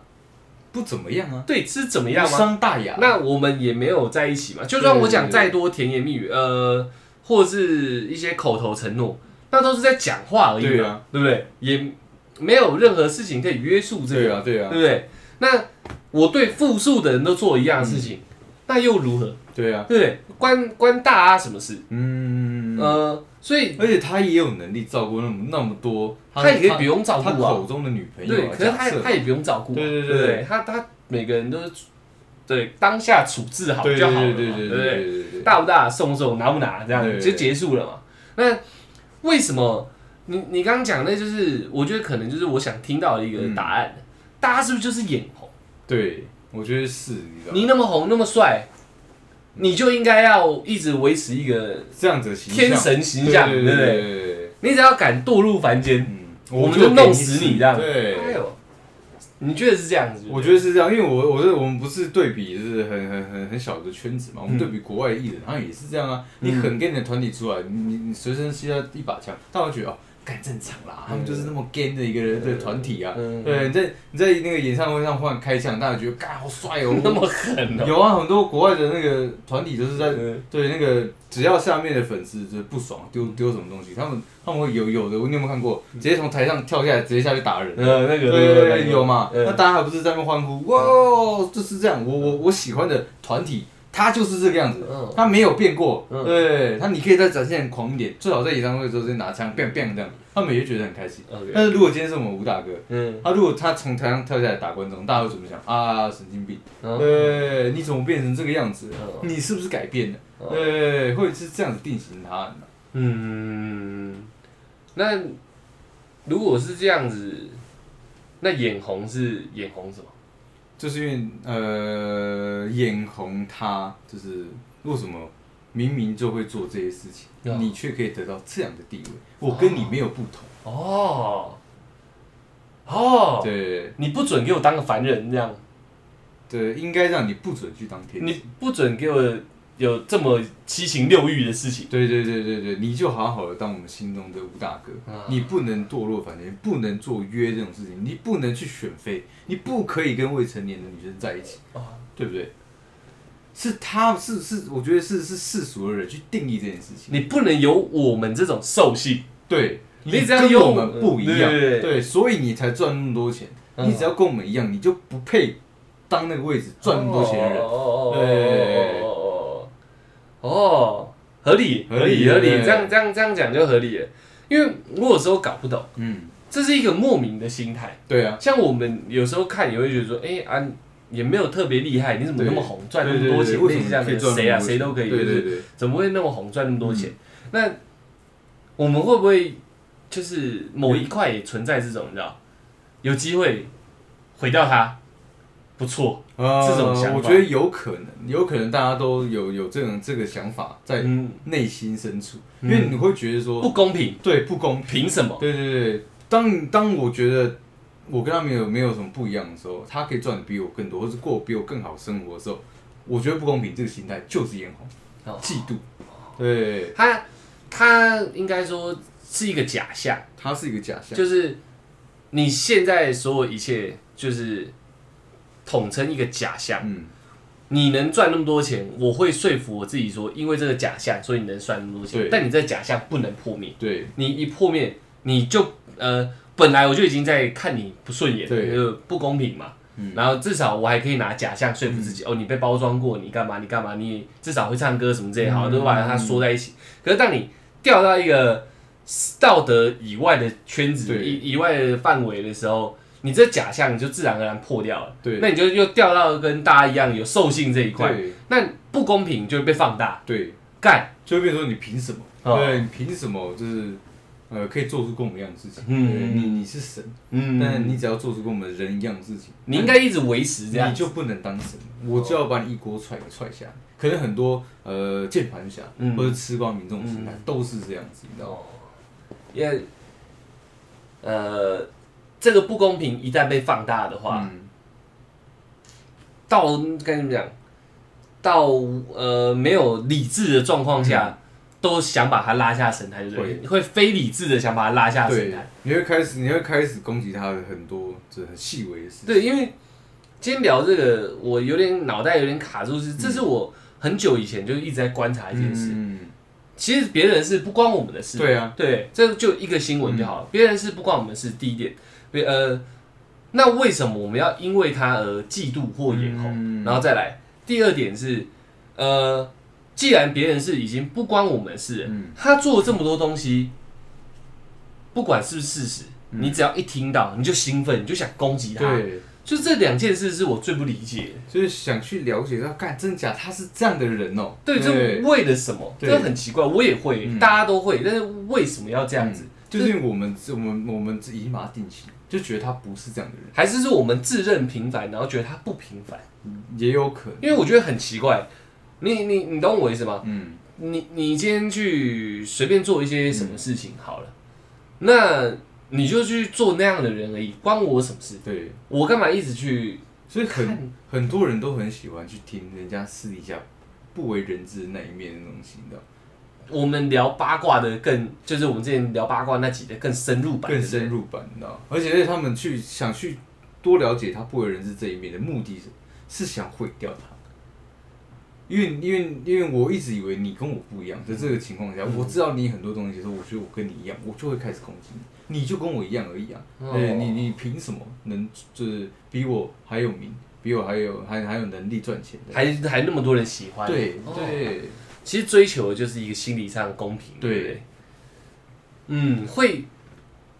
不怎么样啊，对是怎么样无吗？伤大雅。那我们也没有在一起嘛。就算我讲再多甜言蜜语，呃，或是一些口头承诺，那都是在讲话而已嘛，对啊。对不对？也没有任何事情可以约束这个，对啊对啊。对不对？那我对复数的人都做一样的事情，那又如何？对啊，对不对？关关大家什么事？嗯，呃，所以而且他也有能力照顾那么那么多，他也可以不用照顾啊口，中的女朋友对，啊，可是他他也不用照顾啊，对对对他他每个人都是对当下处置好就好了嘛，对对对对不对？对对对，大不大，送不送，拿不拿，这样对就结束了嘛。那为什么你你刚刚讲那就是我觉得可能就是我想听到的一个答案，大家是不是就是眼红？对，我觉得是，你知道吗你那么红那么帅，你就应该要一直维持一个这样子的形象天神形象，对对不对？对对对，你只要敢堕入凡间，嗯，我们就弄死你这样。对哎，呦，你觉得是这样子？我觉得是这样，因为我我是我们不是对比就是很很很很小的圈子嘛，我们嗯对比国外艺人，好像也是这样啊。嗯你很跟你的团体出来，你你你随身携带一把枪，大家会觉得哦，干正常啦，他们就是那么 gay 的一个人的团体啊。嗯对，你在你在那个演唱会上忽然开枪，大家觉得干好帅哦。<laughs> 那么狠哦。有啊，很多国外的那个团体都是在嗯对那个只要下面的粉丝就是不爽丢丢什么东西，他们他们会有有的，你有没有看过？直接从台上跳下来，直接下去打人。呃，那个对对对，有嘛？嗯那大家还不是在那欢呼？哇，就是这样。我我我喜欢的团体，他就是这个样子，嗯他没有变过。嗯对他，你可以再展现狂一点，最好在演唱会的时候直接拿枪 bang bang 这样，他们也觉得很开心。但是如果今天是我们吴大哥，嗯，他如果他从台上跳下来打观众，大家会怎么想啊？神经病！嗯对，你怎么变成这个样子？嗯你是不是改变了？嗯对，会是这样子定型他的。嗯，那如果是这样子，那眼红是眼红什么？就是因为呃，眼红他就是为什么明明就会做这些事情，嗯你却可以得到这样的地位，我跟你没有不同。哦，哦，对。你不准给我当个凡人这样，对，应该让你不准去当天你使。不准给我有这么七情六欲的事情。对对对对对，你就好好的当我们心中的吴大哥，啊你不能堕落凡间，不能做约这种事情，你不能去选妃，你不可以跟未成年的女生在一起，哦对不对？是他是是，我觉得是是世俗的人去定义这件事情。你不能有我们这种兽性，对，你只要有跟我们不一样，对对对所以你才赚那么多钱。嗯你只要跟我们一样，你就不配当那个位置赚那么多钱的人。对哦哦，合理合理合理，这样这样这样讲就合理了。因为我有时候搞不懂，嗯，这是一个莫名的心态。对啊，像我们有时候看也会觉得说，哎、啊，也没有特别厉害，你怎么那么红，赚那么多钱？为什么类似这样谁啊？谁都可以，就是对。对对，怎么会那么红，赚那么多钱？嗯。那我们会不会就是某一块也存在这种，你知道，有机会毁掉它，不错，呃这种想法我觉得有可能，有可能大家都有有这种这个想法在嗯，内心深处，嗯因为你会觉得说，不公平，对不公平。凭什么？对对对，当当我觉得我跟他没有没有什么不一样的时候，他可以赚的比我更多，或是过比我更好生活的时候，我觉得不公平。这个心态就是眼红、哦嫉妒。对，他他应该说是一个假象，他是一个假象。就是你现在所有一切就是统称一个假象。嗯，你能赚那么多钱，我会说服我自己说，因为这个假象，所以你能赚那么多钱对。但你这个假象不能破灭，对你一破灭，你就呃，本来我就已经在看你不顺眼，对就不公平嘛。嗯然后至少我还可以拿假象说服自己，哦，你被包装过，你干嘛？你干嘛？你至少会唱歌什么这些，好，嗯都把它说在一起。可是当你掉到一个道德以外的圈子、以以外的范围的时候，你这假象你就自然而然破掉了。对。那你就又掉到跟大家一样有兽性这一块，那不公平就会被放大，对，干，就会变成说你凭什么？哦。对，你凭什么就是呃可以做出跟我们一样的事情？嗯你你是神，嗯，但你只要做出跟我们人一样的事情，你应该一直维持这样。你，就不能当神，我就要把你一锅踹踹下。可能很多呃键盘侠嗯。或者吃瓜民众心态嗯。都是这样子，你知道吗？因为呃，这个不公平一旦被放大的话，嗯，到该怎么讲，到呃没有理智的状况下，都想把他拉下神坛，对不对？会。你会非理智的想把他拉下神对坛，，你会开始你会开始攻击他的很多这很细微的事情。对，因为今天聊这个，我有点脑袋有点卡住，是这是我很久以前就一直在观察一件事。嗯，其实别人是不关我们的事，对啊，对，这就一个新闻就好了。别人是不关我们的事，第一点，别呃，那为什么我们要因为他而嫉妒或眼红？嗯然后再来，第二点是，呃，既然别人是已经不关我们的事，嗯他做了这么多东西，不管是不是事实，嗯你只要一听到你就兴奋，你就想攻击他。对，就这两件事是我最不理解。就是想去了解他，干真假，他是这样的人哦。对，这为了什么？对这很奇怪，我也会，嗯大家都会，但是为什么要这样子？就是我们我们我们已经把他定型，就觉得他不是这样的人，还是说我们自认平凡，然后觉得他不平凡？也有可能。因为我觉得很奇怪，你你你懂我意思吗？嗯，你你今天去随便做一些什么事情好了，那你就去做那样的人而已，关我什么事？对，我干嘛一直去所以很？很多人都很喜欢去听人家私底下不为人知的那一面的东西，你知道吗？我们聊八卦的更，就是我们之前聊八卦那几的更深入版，更深入版，你知道吗？而且他们去想去多了解他不为人知这一面的目的是是想毁掉他。因为因为因为我一直以为你跟我不一样，在这个情况下，嗯我知道你很多东西的时候，我觉得我跟你一样，我就会开始攻击你，你就跟我一样而已啊。哦对你你凭什么能就是比我还有名，比我还有还还有能力赚钱的？还还那么多人喜欢。对哦对其实追求的就是一个心理上的公平，对对？嗯，会，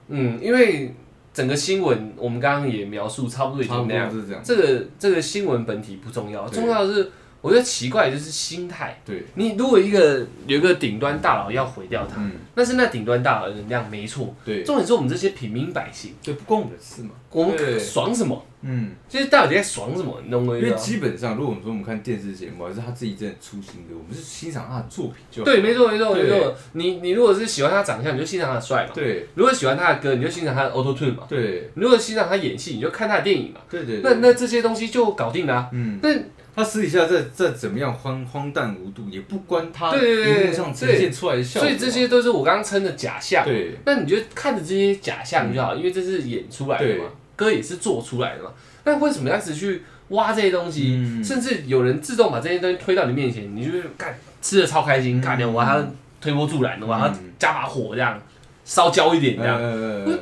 嗯，因为整个新闻我们刚刚也描述差不多已经那样。这个这个新闻本体不重要，重要的是我觉得奇怪的就是心态。对，你如果一个有一个顶端大佬要毁掉他，嗯，那是那顶端大佬的能量没错。对重点是我们这些平民百姓，对，不关我们的事嘛。我们对爽什么？嗯，就是到底在爽什么？你懂我意因为？基本上，如果我们说我们看电视节目，还是他自己真的出新歌，我们是欣赏他的作品就好。对，没错没错没对错。你你如果是喜欢他长相，你就欣赏他的帅嘛；对如果喜欢他的歌，你就欣赏他的 Auto Tune 嘛；对如果欣赏他演戏，你就看他的电影嘛。对对，那那这些东西就搞定了啊。嗯，那他私底下再再怎么样荒荒诞无度，也不关他对对对荧幕上呈现出来的效果啊。所以这些都是我刚刚称的假象。对那你就看着这些假象就好，因为这是演出来的嘛，歌也是做出来的嘛。那为什么要一直去挖这些东西？嗯甚至有人自动把这些东西推到你面前，你就是干吃的超开心，嗯干掉我还要推波助澜，我还要嗯加把火这样烧焦一点这样。呃，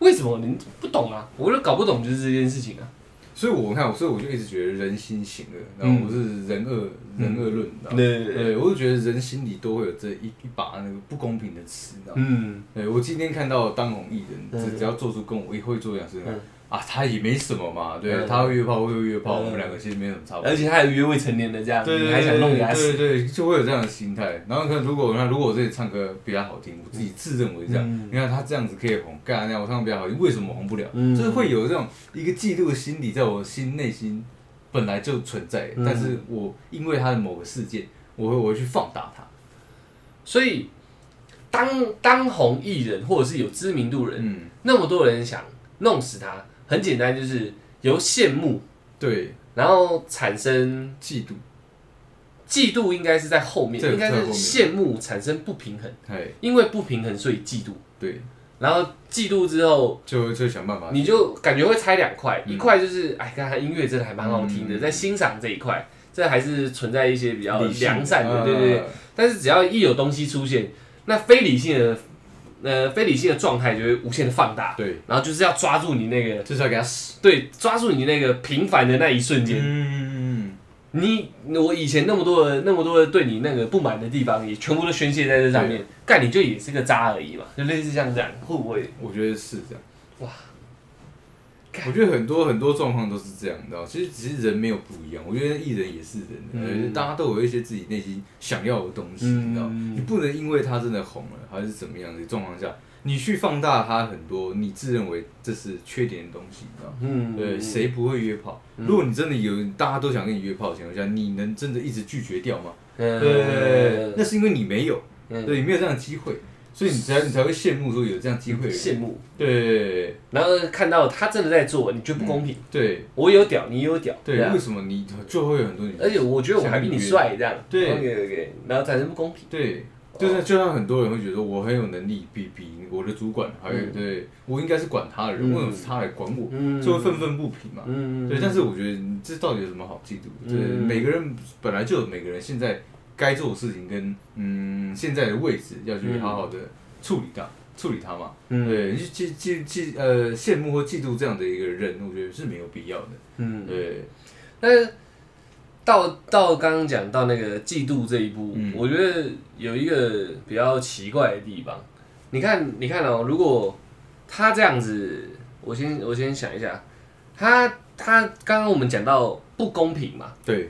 为什么你不懂啊？我就搞不懂就是这件事情啊。所以我看，所以我就一直觉得人心险恶，然后我是人恶人恶论，你知道吗？对对对，我就觉得人心里都会有这一一把那个不公平的尺，你知道吗？嗯，对我今天看到当红艺人，嗯只只要做出跟我也会做一样事情嗯啊，他也没什么嘛，对，嗯他会约炮，我会约炮，嗯我们两个其实没什么差别。而且他还有约未成年的这样，对对你还想弄给他死？对对，就会有这样的心态。然后看，如果那如果我自己唱歌比较好听，我自己自认为这样，嗯你看他这样子可以红，干那样我唱歌比较好听，为什么红不了？嗯就是会有这种一个嫉妒的心理在我心内心本来就存在，嗯但是我因为他的某个事件，我会我会去放大它。所以当当红艺人或者是有知名度人，嗯，那么多人想弄死他，很简单，就是由羡慕，对，然后产生嫉妒，嫉妒，应该是在后面，这应该是在羡慕产生不平衡，哎，因为不平衡所以嫉妒。对，然后嫉妒之后，就就想办法，你就感觉会拆两块，嗯。一块就是哎，刚才音乐真的还蛮好听的，嗯。在欣赏这一块，这还是存在一些比较良善的，对对。但是只要一有东西出现，那非理性的呃非理性的状态就会无限的放大，对，然后就是要抓住你那个就是要给他死。对，抓住你那个平凡的那一瞬间。嗯，你我以前那么多的那么多的对你那个不满的地方，也全部都宣泄在这上面。干你就也是个渣而已嘛，就类似像这样，会不会？我觉得是这样。哇，我觉得很多很多状况都是这样，你知道，其实只是人没有不一样。我觉得艺人也是人，嗯呃，大家都有一些自己内心想要的东西，嗯你知道，你不能因为他真的红了还是怎么样的状况下，你去放大他很多你自认为这是缺点的东西，你知道。嗯，对，谁不会约炮？如果你真的有，大家都想跟你约炮的情况下，你能真的一直拒绝掉吗？嗯？对，那是因为你没有，嗯对，你没有这样的机会，所以你才你才会羡慕说有这样机会。羡慕，对然后看到他真的在做，你觉得不公平？对我有屌，你有屌，对，啊为什么你就会有很多女生？而且我觉得我还比你帅，这样，对，OK OK，然后产生不公平，对，就是就像很多人会觉得我很有能力，比比我的主管还有嗯对我应该是管他的人，嗯为什么是他来管我？嗯就会愤愤不平嘛。嗯，对，但是我觉得这到底有什么好嫉妒？嗯对，每个人本来就有每个人现在该做的事情跟嗯现在的位置要去好好的处理它，处理它嘛。嗯对，你去嫉嫉嫉呃羡慕或嫉妒这样的一个人，我觉得是没有必要的。嗯，对，但是到到刚刚讲到那个嫉妒这一步，嗯我觉得有一个比较奇怪的地方。你看，你看哦，如果他这样子，我先我先想一下，他他刚刚我们讲到不公平嘛，对，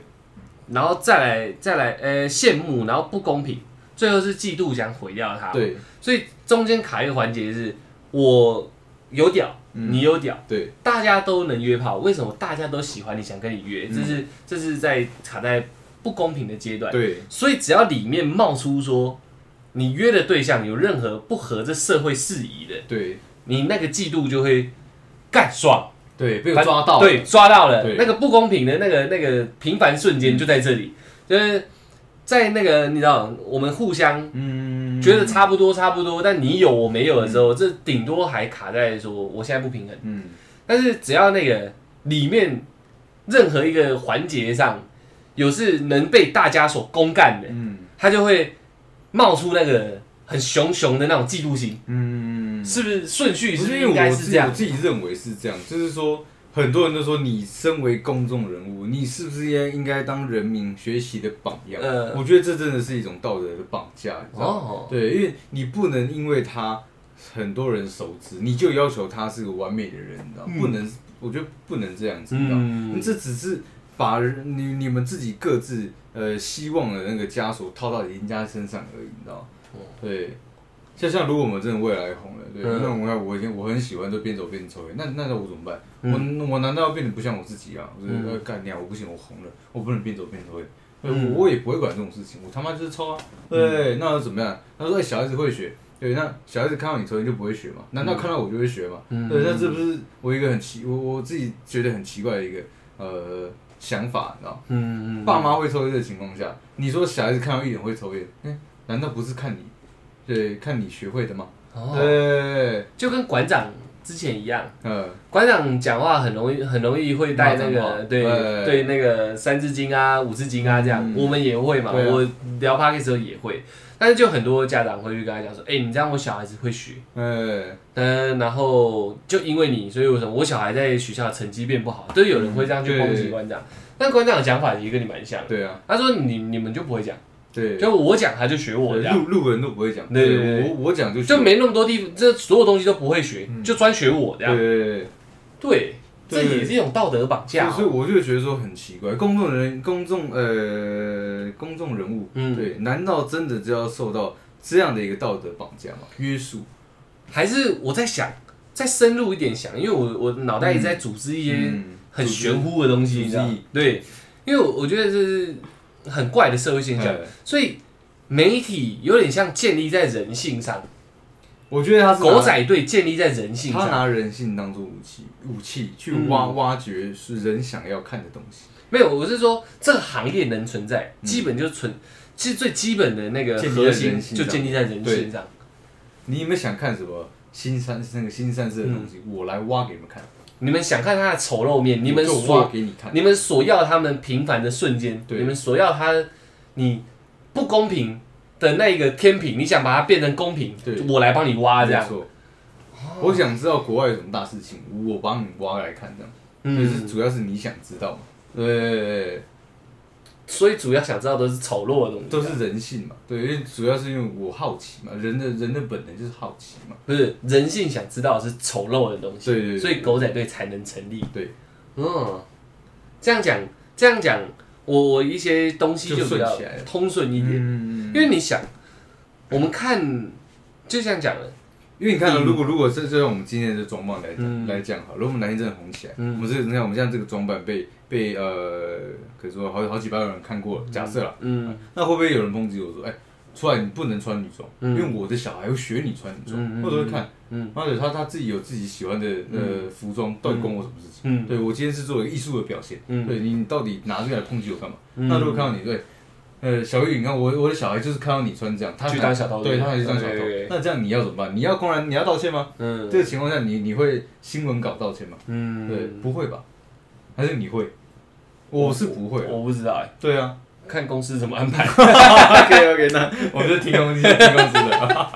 然后再来再来呃羡慕，然后不公平，最后是嫉妒想毁掉他。，对，所以中间卡一个环节是我有屌，嗯你有屌，对，大家都能约炮，为什么大家都喜欢你，想跟你约？嗯。这是这是在卡在不公平的阶段。对，所以只要里面冒出说你约的对象有任何不合这社会事宜的，对，你那个嫉妒就会干爽，对，被抓到了。对，抓到了。对。那个不公平的那个那个平凡瞬间就在这里，就是在那个你知道我们互相嗯，觉得差不多差不多，但你有我没有的时候，这顶多还卡在说我现在不平衡。嗯，但是只要那个里面任何一个环节上有是能被大家所公干的，嗯。它就会冒出那个很熊熊的那种嫉妒心，嗯，是不是？顺序是是不是应该是这样。我？自己认为是这样，就是说很多人都说你身为公众人物，你是不是应该应该当人民学习的榜样？呃我觉得这真的是一种道德的绑架，你知道吗？哦，对，因为你不能因为他很多人熟知，你就要求他是个完美的人，你知道吗？嗯不能，我觉得不能这样子，你知道吗？嗯，这只是把你你们自己各自呃希望的那个枷锁套到人家身上而已，你知道吗？哦对，像像如果我们真的未来红了，对，嗯那我要我已经我很喜欢就边走边抽烟，那那那我怎么办？嗯我我难道要变得不像我自己啊？我就是嗯呃干掉我不行，我红了，我不能边走边抽烟。对嗯我我也不会管这种事情，我他妈就是抽啊。对，那又怎么样？他说：“哎、小孩子会学。”对，那小孩子看到你抽烟就不会学嘛？难道看到我就会学嘛？嗯对，那这不是我一个很奇，我我自己觉得很奇怪的一个呃想法，你知道吗？嗯嗯，爸妈会抽烟的情况下，你说小孩子看到艺人会抽烟，哎、难道不是看你，对，看你学会的嘛？哦，对，就跟馆长之前一样。嗯，馆长讲话很容易，很容易会带那个对哎对那个三字经啊、五字经啊这样，嗯我们也会嘛。我聊 p o d 的时候也会，但是就很多家长会去跟他讲说：“哎、你这样我小孩子会学。呃，”嗯，然后就因为你，所以为什么我小孩在学校的成绩变不好，都有人会这样去攻击馆长。但馆长的讲法也跟你蛮像，对啊，他说你你们就不会讲，对，就我讲他就学我这样，路路人都不会讲，对我我讲就就没那么多地方，这所有东西都不会学，就专学我这样。对对这也是一种道德绑，架、所以所以哦。我就觉得说很奇怪，公众人公众呃公众人物，嗯。对，难道真的就要受到这样的一个道德绑架吗？约束？还是我在想，再深入一点想，因为我我脑袋一直在组织一些嗯很玄乎的东西，你知道对，因为我我觉得这是很怪的社会现象，哎所以媒体有点像建立在人性上，我觉得他是狗仔队建立在人性上。他拿人性当做武器，武器去嗯。挖、挖掘是人想要看的东西。没有，我是说这个行业能存在，基本就存，其实最基本的那个核心就建立在人性上。你有没有想看什么？新三那个新三色的东西，我来挖给你们看，你们想看他的丑陋面，你们所给你看。你们所要他们平凡的瞬间，你们所要他你不公平的那个天平，你想把它变成公平对，我来帮你挖这样。我想知道国外有什么大事情，我帮你挖来看，这样。就是嗯，主要是你想知道对，所以主要想知道都是丑陋的东西，都是人性嘛。对，因为主要是因为我好奇嘛，人的人的本能就是好奇嘛。不是人性想知道的是丑陋的东西，对对对所以狗仔队才能成立。对，嗯，这样讲，这样讲，我我一些东西就就比较通顺一点，嗯因为你想，我们看，就像讲了，因为你看啊，如果如果是就像我们今天的装扮来嗯。来讲好，如果我们哪天真的红起来，嗯。我们这个你看我们现在这个装扮被被呃，可以说好好几百万人看过了，假设了，嗯那会不会有人抨击我说，哎，出来你不能穿女装，嗯因为我的小孩会学你穿女装，或者会看，嗯或者他他自己有自己喜欢的呃服装，到底关我什么事情？嗯对我今天是做一个艺术的表现，嗯对你到底拿这个来抨击我干嘛？嗯那如果看到你对。呃，小玉，你看我我的小孩就是看到你穿这样，他去还当小偷对，他还去当小偷。那这样你要怎么办？你要公然你要道歉吗？嗯这个情况下你，你会新闻稿道歉吗？嗯，对，不会吧？还是你会？我是不会啊。我不知道哎，对啊。看公司怎么安排，<laughs> OK OK，那 <laughs> 我们就听公司听公司的。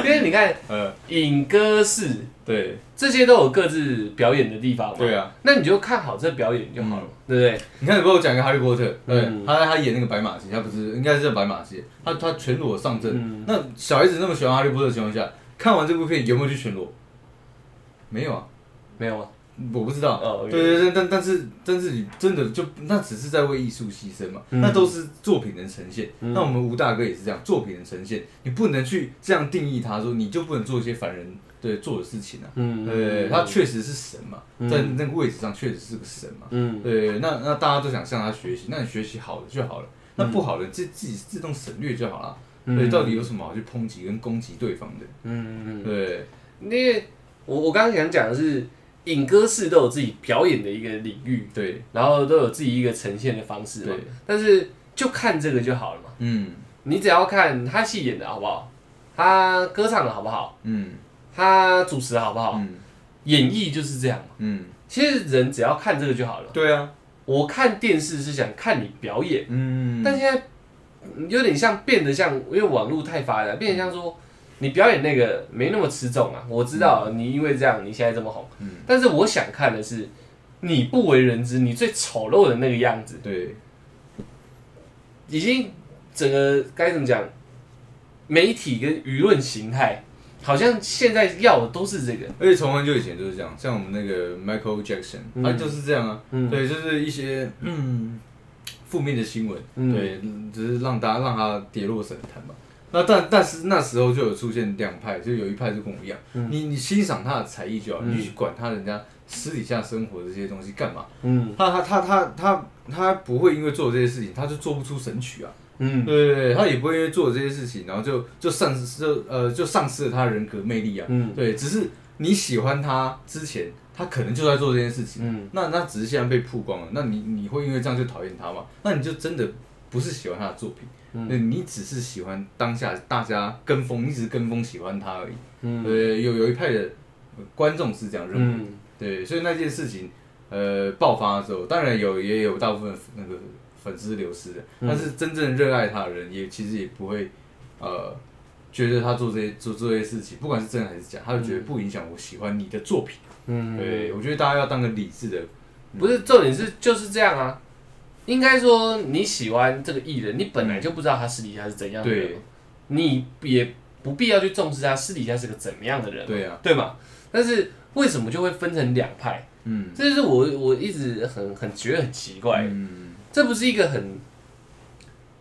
<laughs> 因为你看呃，影歌室对这些都有各自表演的地方嘛，对啊，那你就看好这表演就好了，对不对？你看，你帮我讲一个哈利波特，对嗯，他他演那个白马戏，他不是应该是叫白马戏，他他全裸上阵嗯。那小孩子那么喜欢哈利波特的情况下，看完这部片有没有去全裸？没有啊。没有啊，我不知道，哦对对对，但但是但是你真的就那只是在为艺术牺牲嘛，嗯。那都是作品的呈现。嗯。那我们吴大哥也是这样，作品的呈现，你不能去这样定义他说你就不能做一些凡人对做的事情啊。嗯，对，他确实是神嘛，嗯。在那个位置上确实是个神嘛。嗯。对，那那大家都想向他学习，那你学习好的就好了，那不好的自自己自动省略就好了。嗯。对，到底有什么好去抨击跟攻击对方的？嗯，对，因为我我刚刚想讲的是，影歌室都有自己表演的一个领域，对，然后都有自己一个呈现的方式嘛。对。但是就看这个就好了嘛，嗯。你只要看他戏演的好不好，他歌唱的好不好，嗯。他主持的好不好，嗯。演绎就是这样嘛。嗯，其实人只要看这个就好了。对啊，我看电视是想看你表演，嗯，但现在嗯有点像变得像，因为网络太发达，变得像说你表演那个没那么吃重啊。我知道你因为这样你现在这么红，嗯。但是我想看的是你不为人知，你最丑陋的那个样子，对，已经整个该怎么讲，媒体跟舆论形态，好像现在要的都是这个。而且从很久以前就是这样，像我们那个 Michael Jackson，嗯。他就是这样啊，嗯。对，就是一些嗯负面的新闻，嗯。对，嗯只是让大家让他跌落神坛嘛。那但但是那时候就有出现两派，就有一派就跟我一样，嗯你你欣赏他的才艺就好，嗯你去管他人家私底下生活这些东西干嘛？嗯他他他他他他不会因为做这些事情，他就做不出神曲啊。嗯对对对，他也不会因为做这些事情，然后就就丧失就呃就丧失了他的人格魅力啊。嗯对，只是你喜欢他之前，他可能就在做这件事情。嗯那那只是现在被曝光了，那你你会因为这样就讨厌他吗？那你就真的不是喜欢他的作品，嗯你只是喜欢当下大家跟风，一直跟风喜欢他而已。嗯对，有有一派的观众是这样认为。嗯对，所以那件事情呃爆发的时候，当然有也有大部分那个粉丝流失的，嗯但是真正热爱他的人也其实也不会呃觉得他做这些做做这些事情，不管是真的还是假，他就觉得不影响我喜欢你的作品。嗯，对，我觉得大家要当个理智的，不是重点是就是这样啊。应该说你喜欢这个艺人，你本来就不知道他私底下是怎样的人。对，你也不必要去重视他私底下是个怎么样的人，对啊，对嘛？但是为什么就会分成两派？嗯，这就是我我一直很很觉得很奇怪，嗯，这不是一个很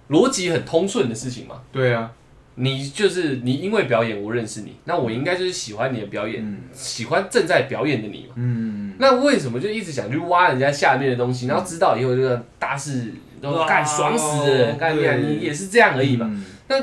逻辑很通顺的事情吗？对啊，你就是你因为表演我认识你，那我应该就是喜欢你的表演，嗯。喜欢正在表演的你嘛。嗯，那为什么就一直想去挖人家下面的东西，然后知道以后这个大事都哇干爽死人，干你啊对。你也是这样而已嘛？那，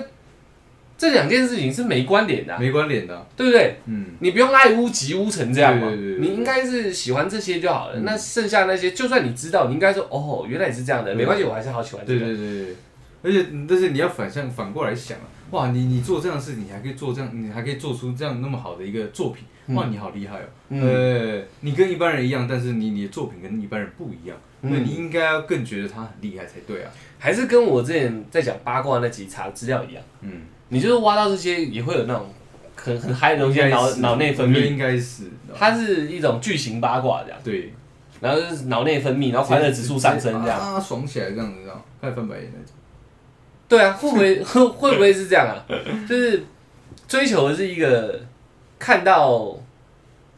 这两件事情是没关联的啊、没关联的啊，对不对？嗯，你不用爱屋及乌成这样嘛，对对对对。你应该是喜欢这些就好了。嗯。那剩下那些，就算你知道，你应该说哦，原来也是这样的，嗯没关系，我还是好喜欢这对个。对对对，而且但是你要反向反过来想啊，哇，你你做这样的事情，你还可以做这样，你还可以做出这样那么好的一个作品，哇，你好厉害哦！嗯呃，你跟一般人一样，但是你你的作品跟一般人不一样，嗯那你应该要更觉得他很厉害才对啊。还是跟我之前在讲八卦那集查资料一样，嗯，你就是挖到这些也会有那种很很嗨的东西在脑脑内分泌，应该是，它是一种巨型八卦这样，对，然后就是脑内分泌，然后快乐指数上升这样。啊，爽起来这样子，这样开始翻白眼那种。对啊，<laughs> 会不会会 <laughs> 会不会是这样啊？<laughs> 就是追求的是一个看到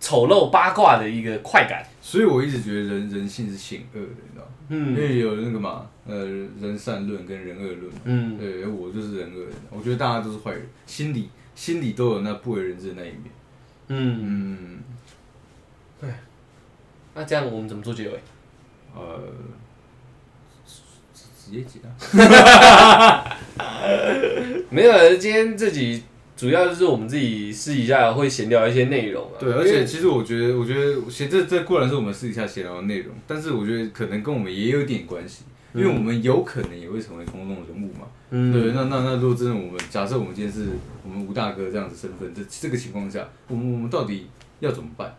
丑陋八卦的一个快感。所以我一直觉得人人性是险恶的，你知道吗？因嗯为有那个嘛，呃，人善论跟人恶论嘛。嗯，对，我就是人恶人，我觉得大家都是坏人，心里心里都有那不为人知的那一面。嗯，嗯，那这样我们怎么做结尾？呃，直接结啊。<laughs> 没有，啊今天这集主要就是我们自己私底下会闲聊一些内容啊。对，而且其实我觉得，我觉得其实这这固然是我们私底下闲聊的内容，但是我觉得可能跟我们也有点关系，因为我们有可能也会成为公众人物嘛。嗯，对，那那那如果真的我们假设我们今天是我们吴大哥这样子身份，这这个情况下，我们我们到底要怎么办？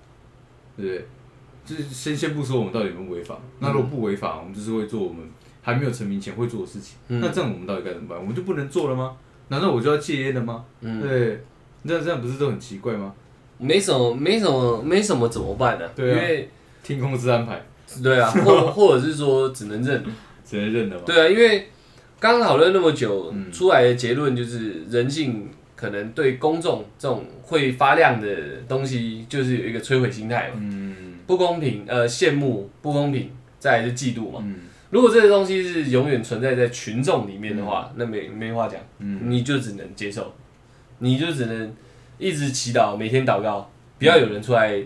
对不对？就是先先不说我们到底有没有违法，那如果不违法，我们就是会做我们还没有成名前会做的事情。嗯那这样我们到底该怎么办？我们就不能做了吗？难道我就要戒烟了吗？嗯，对，那这样不是都很奇怪吗？没什么，没什么，没什么怎么办呢？对啊因为听公司安排，对啊，或或者是说只能认。<laughs> 只能认了嘛。对啊，因为刚讨论那么久，嗯出来的结论就是人性可能对公众这种会发亮的东西，就是有一个摧毁心态嘛，嗯不公平，呃，羡慕不公平，再来是嫉妒嘛。嗯如果这个东西是永远存在在群众里面的话，那没没话讲，嗯，你就只能接受，你就只能一直祈祷，每天祷告，不要有人出来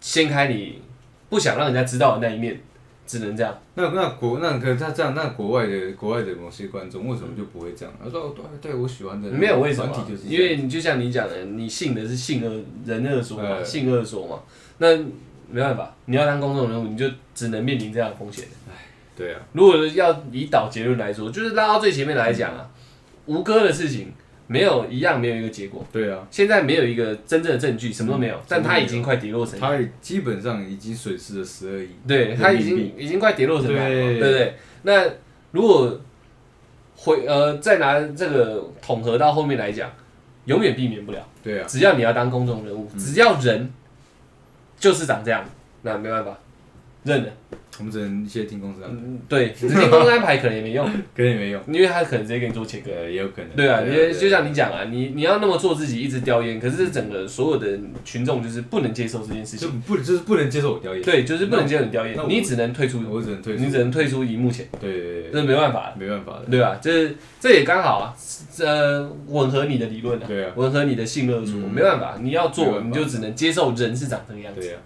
掀开你不想让人家知道的那一面，只能这样。那那国那可是他这样，那国外的国外的某些观众为什么就不会这样？他说哦对对，我喜欢的没有为什么因为你就像你讲的，你信的是信恶人恶说嘛，哎信恶说嘛，那没办法，你要当公众人物，你就只能面临这样的风险。对啊，如果要以导结论来说，就是拉到最前面来讲啊，吴哥的事情没有一样没有一个结果，对啊，现在没有一个真正的证据，什么都没有，嗯但他已经快跌落神坛，他也基本上已经损失了十二亿。对他已经已经快跌落神坛了嘛，对对不对？那如果回呃再拿这个统合到后面来讲，永远避免不了。对啊，只要你要当公众人物，只要人就是长这样，那没办法，认了。我们只能一些听公司安排，嗯，对，<laughs> 直接公司安排可能也没用，可能也没用，因为他可能直接给你做切割。呃，也有可能。对啊，因为就像你讲啊，你你要那么做自己一直叼烟，可是整个所有的群众就是不能接受这件事就情，不就是不能接受我表演，对，就是不能接受你叼烟那，我你只能退出，我只能退出，你只能退出荧幕前，对对对这没办法，对，没办法的，对吧？这这也刚好啊，呃，吻合你的理论啊，对啊，吻合你的性恶说，嗯。没办法，你要做，办法。你就只能接受人是长这个样子。对啊，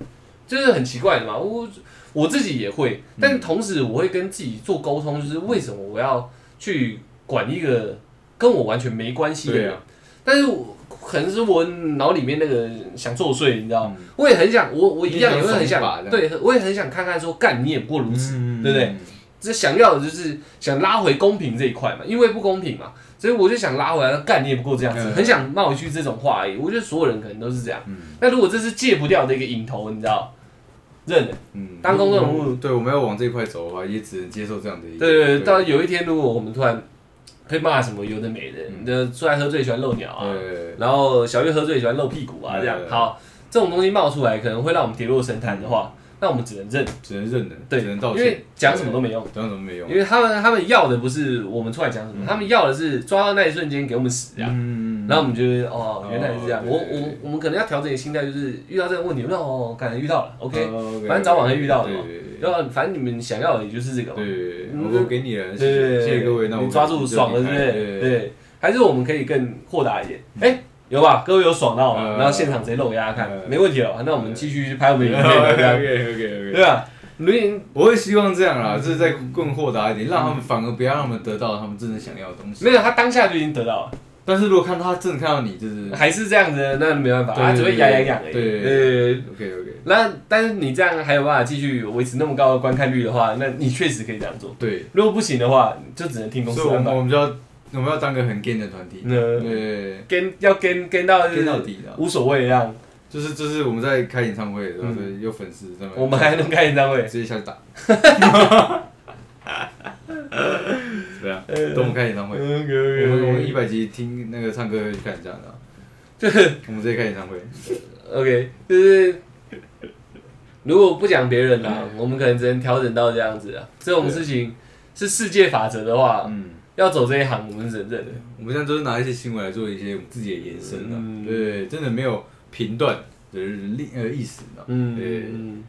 就是很奇怪的嘛。我我自己也会，嗯但同时我会跟自己做沟通，就是为什么我要去管一个跟我完全没关系的人？啊，但是我可能是我脑里面那个想作祟，你知道吗？嗯我也很想，我我一样也会很想对，我也很想看看说，干你也不过如此，嗯对不对？这想要的就是想拉回公平这一块嘛，因为不公平嘛，所以我就想拉回来，干你也不过这样子，嗯很想冒一句这种话而已。我觉得所有人可能都是这样。嗯那如果这是戒不掉的一个瘾头，你知道，认。了。嗯，当公众人物。对，我们要往这一块走的话，也只能接受这样的一，对对对，到有一天如果我们突然被骂什么有的没的，嗯。你的出来喝醉喜欢露鸟啊，对然后小月喝醉喜欢露屁股啊，这样好，这种东西冒出来可能会让我们跌落神坛的话，那我们只能认，只能认的，对只能道歉，因为讲什么都没用，讲什么没用。因，为他们他们要的不是我们出来讲什么，嗯。他们要的是抓到那一瞬间给我们死这样。嗯然后我们觉得哦，原来是这样。我我我们可能要调整你心态，就是遇到这个问题，那哦，可能遇到了，OK，哦反正早晚会遇到的嘛对反正你们想要的也就是这个嘛。对对对，嗯我都给你了，谢谢各位，那我你抓住爽了，对不对？对对，还是我们可以更豁达一点。哎，有吧？各位有爽到吗？嗯然后现场直接露给大家看，嗯没问题了。那我们继续拍我们的影片，，OK OK OK，对吧？录音我会希望这样啦，就是再更豁达一点，让他们反而不要让他们得到他们真正想要的东西。没有，他当下就已经得到了，但是如果看他真的看到你，就是还是这样子，那没办法，对他只会痒痒痒而已。对对对。OK OK，那但是你这样还有办法继续维持那么高的观看率的话，那你确实可以这样做。对，如果不行的话，就只能听公司安排。我们就要我们要当个很 gay 的团体，嗯。对，跟要跟跟到就是跟到底的，无所谓这样，就是就是我们在开演唱会的时候，嗯。对有粉丝在我们还能开演唱会，直接下去打，<laughs> 对啊，呃等我们开演唱会，我们我们一百集听那个唱歌去看这样的啊，就 <laughs> 是我们直接开演唱会，OK，就是如果不讲别人啦，我们可能只能调整到这样子啊。这种事情是世界法则的话，嗯。要走这一行，我们只能认了。我们现在都是拿一些新闻来做一些我们自己的延伸的、嗯。对，真的没有评断的意呃意思的，嗯，对。嗯，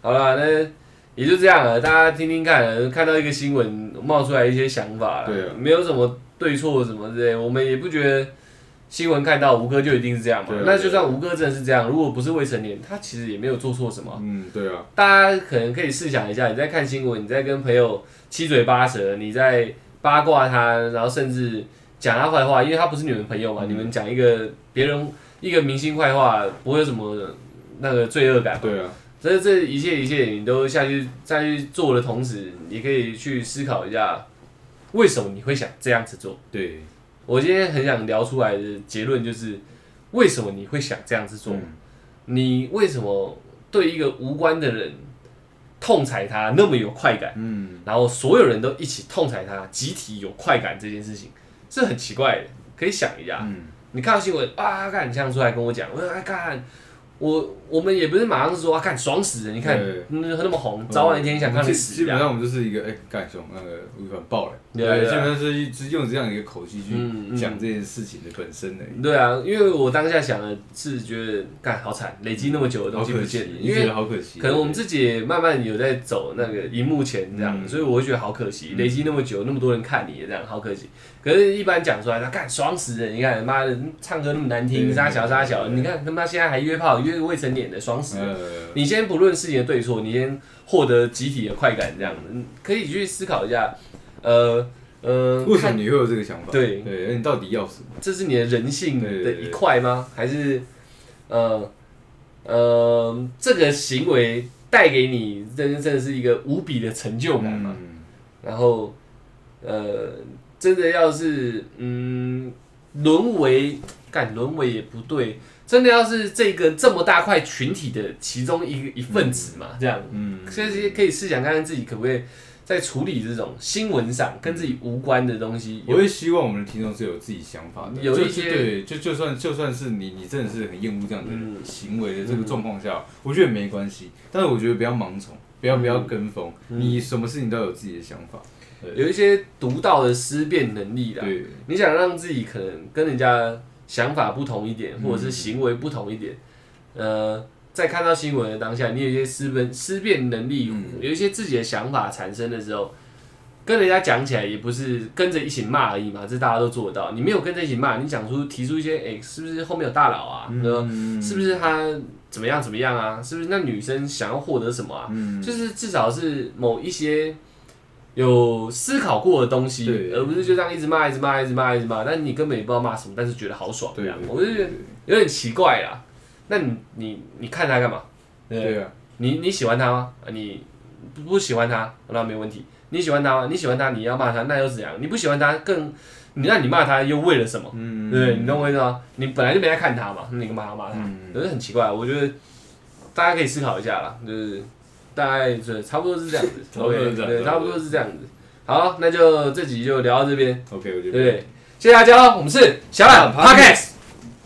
好了，那也就这样了，大家听听看，看到一个新闻冒出来一些想法啦，对啊没有什么对错什么之类，我们也不觉得新闻看到吴哥就一定是这样嘛对啊。那就算吴哥真的是这样，如果不是未成年，他其实也没有做错什么。嗯，对啊，大家可能可以试想一下，你在看新闻，你在跟朋友七嘴八舌，你在八卦他，然后甚至讲他坏话，因为他不是你们朋友嘛，嗯你们讲一个别人一个明星坏话，不会有什么那个罪恶感嘛。对啊，所以这一切一切你都下去再去做的同时，你可以去思考一下，为什么你会想这样子做？对，我今天很想聊出来的结论就是，为什么你会想这样子做？嗯你为什么对一个无关的人痛踩他那么有快感，嗯，然后所有人都一起痛踩他，集体有快感这件事情是很奇怪的，可以想一下。嗯，你看到新闻啊，看你这样出来跟我讲，我看。我我们也不是马上说啊，看爽死了！你看对嗯那么红，早晚一天想看你基死。基本上我们就是一个哎，干兄那个我很爆了，对对对基本上是一是用这样一个口气嗯嗯去讲这件事情的本身而已，对啊，因为我当下想的是觉得，干好惨，累积那么久的东西不见你觉因为得好可惜，可能我们自己也慢慢有在走那个荧幕前这样，嗯所以我会觉得好可惜，嗯累积那么久，那么多人看你这样，好可惜。可是，一般讲出来，他干爽死人！你看，妈的，唱歌那么难听，对杀小杀小，对你看他妈现在还约炮，约个未成年的，爽死了。呃，你先不论事情的对错，你先获得集体的快感，这样子，可以去思考一下，呃呃，为什么你会有这个想法？对对，那你到底要什么？这是你的人性的一块吗？还是呃呃，这个行为带给你真真的是一个无比的成就感吗？嗯然后呃，真的要是嗯沦为干沦为也不对，真的要是这个这么大块群体的其中一一份子嘛，这样，嗯，所以可以试想看看自己可不可以在处理这种新闻上跟自己无关的东西我会希望我们的听众是有自己想法的，有一些对，就就算就算是你你真的是很厌恶这样的嗯。行为的这个状况下，我觉得没关系，但是我觉得不要盲从，不要不要跟风，嗯。你什么事情都有自己的想法，有一些独到的思辨能力啦。对，你想让自己可能跟人家想法不同一点，嗯或者是行为不同一点，呃，在看到新闻的当下，你有一些思辨思辨能力，嗯有一些自己的想法产生的时候，跟人家讲起来也不是跟着一起骂而已嘛，这大家都做得到。你没有跟着一起骂，你讲出提出一些，哎、是不是后面有大佬啊？是不是他怎么样怎么样啊？是不是那女生想要获得什么啊？嗯，就是至少是某一些有思考过的东西，而不是就这样一直骂、一直骂、一直骂、一直骂，但你根本也不知道骂什么，但是觉得好爽这样，对啊我就觉得有点奇怪啦。那你你你看他干嘛？对啊，你你喜欢他吗？啊你不不喜欢他，那没问题。你喜欢他吗？你喜欢他，你要骂他，那又怎样？你不喜欢他，更你那你骂他又为了什么？嗯，对？你懂我意思吗？你本来就没在看他嘛，那你干嘛要骂他？嗯可是很奇怪，我觉得大家可以思考一下啦，就是大概是差不多是这样子 <laughs> 差不多是 OK，这样对，差不多是这样子。好，那就这集就聊到这边，OK，我觉得对？谢谢大家，我们是小懒 Podcast。